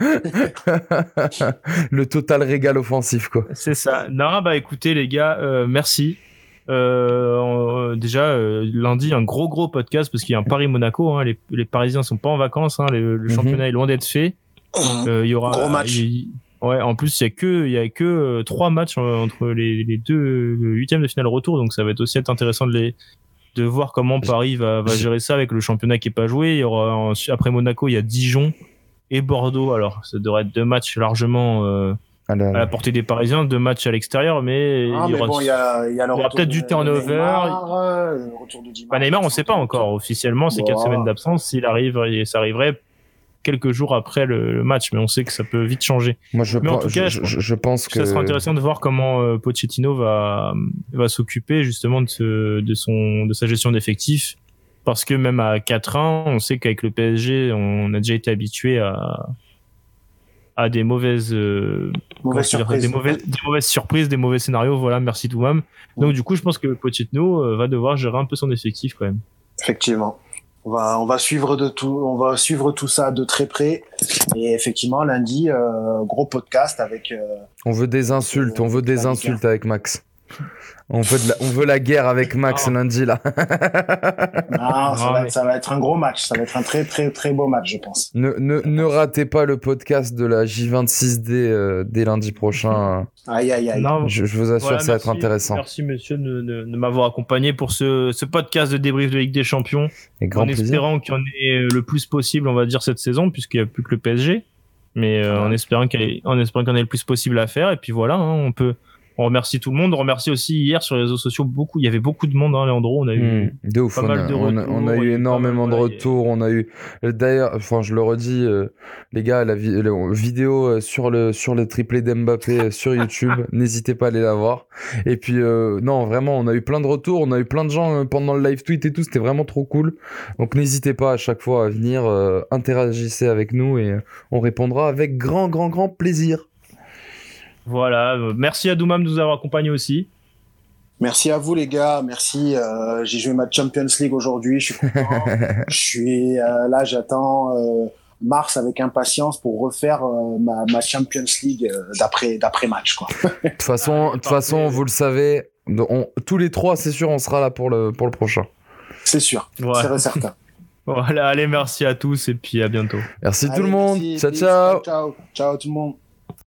S2: le total régal offensif, quoi.
S1: C'est ça. Non, bah écoutez, les gars, euh, merci. Euh, déjà, euh, lundi, un gros gros podcast parce qu'il y a un Paris-Monaco. Hein. Les, les, Parisiens sont pas en vacances. Hein. Le, mhm. championnat est loin d'être fait.
S3: Euh, il y aura gros match.
S1: ouais, en plus, il y a que il y a que trois matchs entre les, les deux huitièmes de finale retour. Donc, ça va être aussi être intéressant de les de voir comment Paris va, va gérer ça avec le championnat qui est pas joué. Il y aura après Monaco, il y a Dijon et Bordeaux. Alors, ça devrait être deux matchs largement à la, portée des Parisiens, deux matchs à l'extérieur, mais,
S3: ah, il y aura, bon, il y a, y a
S1: peut-être du turnover.
S3: Neymar, euh, le retour de
S1: bah, Neymar, on ne sait pas encore. Officiellement, c'est quatre semaines d'absence. S'il arrive, ça arriverait quelques jours après le, match, mais on sait que ça peut vite changer.
S2: Moi, je, mais en tout cas, je, je, pense que
S1: ça sera intéressant de voir comment euh, Pochettino va va s'occuper justement de, de son de sa gestion d'effectifs, parce que même à 4-1, on sait qu'avec le PSG, on a déjà été habitué à à des mauvaises, euh,
S3: surprises.
S1: des, mauvaises, des mauvaises surprises, des mauvais scénarios. Voilà, merci tout même. Donc du coup, je pense que Pochettino euh, va devoir gérer un peu son effectif quand même.
S3: Effectivement. On va, on va suivre de tout, on va suivre tout ça de très près. Et effectivement, lundi, euh, gros podcast avec.
S2: on veut des insultes, on veut des insultes avec Max. On veut, la, on veut la guerre avec Max lundi là.
S3: non, ça, va être, ça, va être, un gros match. Ça va être un très très très beau match, je pense.
S2: Ne, ne, ne ratez pas le podcast de la J26D euh, dès lundi prochain.
S3: Aïe aïe aïe.
S2: je, vous assure, ça va être intéressant.
S1: Merci monsieur de, de, m'avoir accompagné pour ce, ce, podcast de débrief de Ligue des Champions.
S2: Et grand
S1: en espérant qu'il y en ait le plus possible, on va dire cette saison, puisqu'il n'y a plus que le PSG. Mais euh, en espérant qu'il y, en espérant qu'il y en ait le plus possible à faire. Et puis voilà, hein, on peut on remercie tout le monde. On remercie aussi hier sur les réseaux sociaux beaucoup. Il y avait beaucoup de monde, hein, Leandro. On a eu
S2: hmm, de ouf, pas on, mal a, de retours, on, a, eu énormément de retours. On a eu d'ailleurs, enfin, je le redis, euh, les gars, la, vidéo euh, sur le sur le triplé d'Mbappé euh, sur YouTube. N'hésitez pas à aller la voir. Et puis non, vraiment, on a eu plein de retours. On a eu plein de gens pendant le live tweet et tout. C'était vraiment trop cool. Donc n'hésitez pas à chaque fois à venir interagissez avec nous et on répondra avec grand grand grand plaisir.
S1: Voilà, euh, merci à Doumam de nous avoir accompagnés aussi.
S3: Merci à vous les gars, merci. Euh, j'ai joué ma Champions League aujourd'hui, je suis content. je suis euh, là, j'attends. mars avec impatience pour refaire ma, ma, Champions League d'après d'après match quoi.
S2: De toute façon, de toute façon, vous le savez, on, tous les trois, c'est sûr, on sera là pour le pour le prochain.
S3: C'est sûr, c'est certain.
S1: Voilà, allez, merci à tous et puis à bientôt.
S2: Merci tout le monde. ciao, ciao.
S3: Ciao, ciao tout le monde.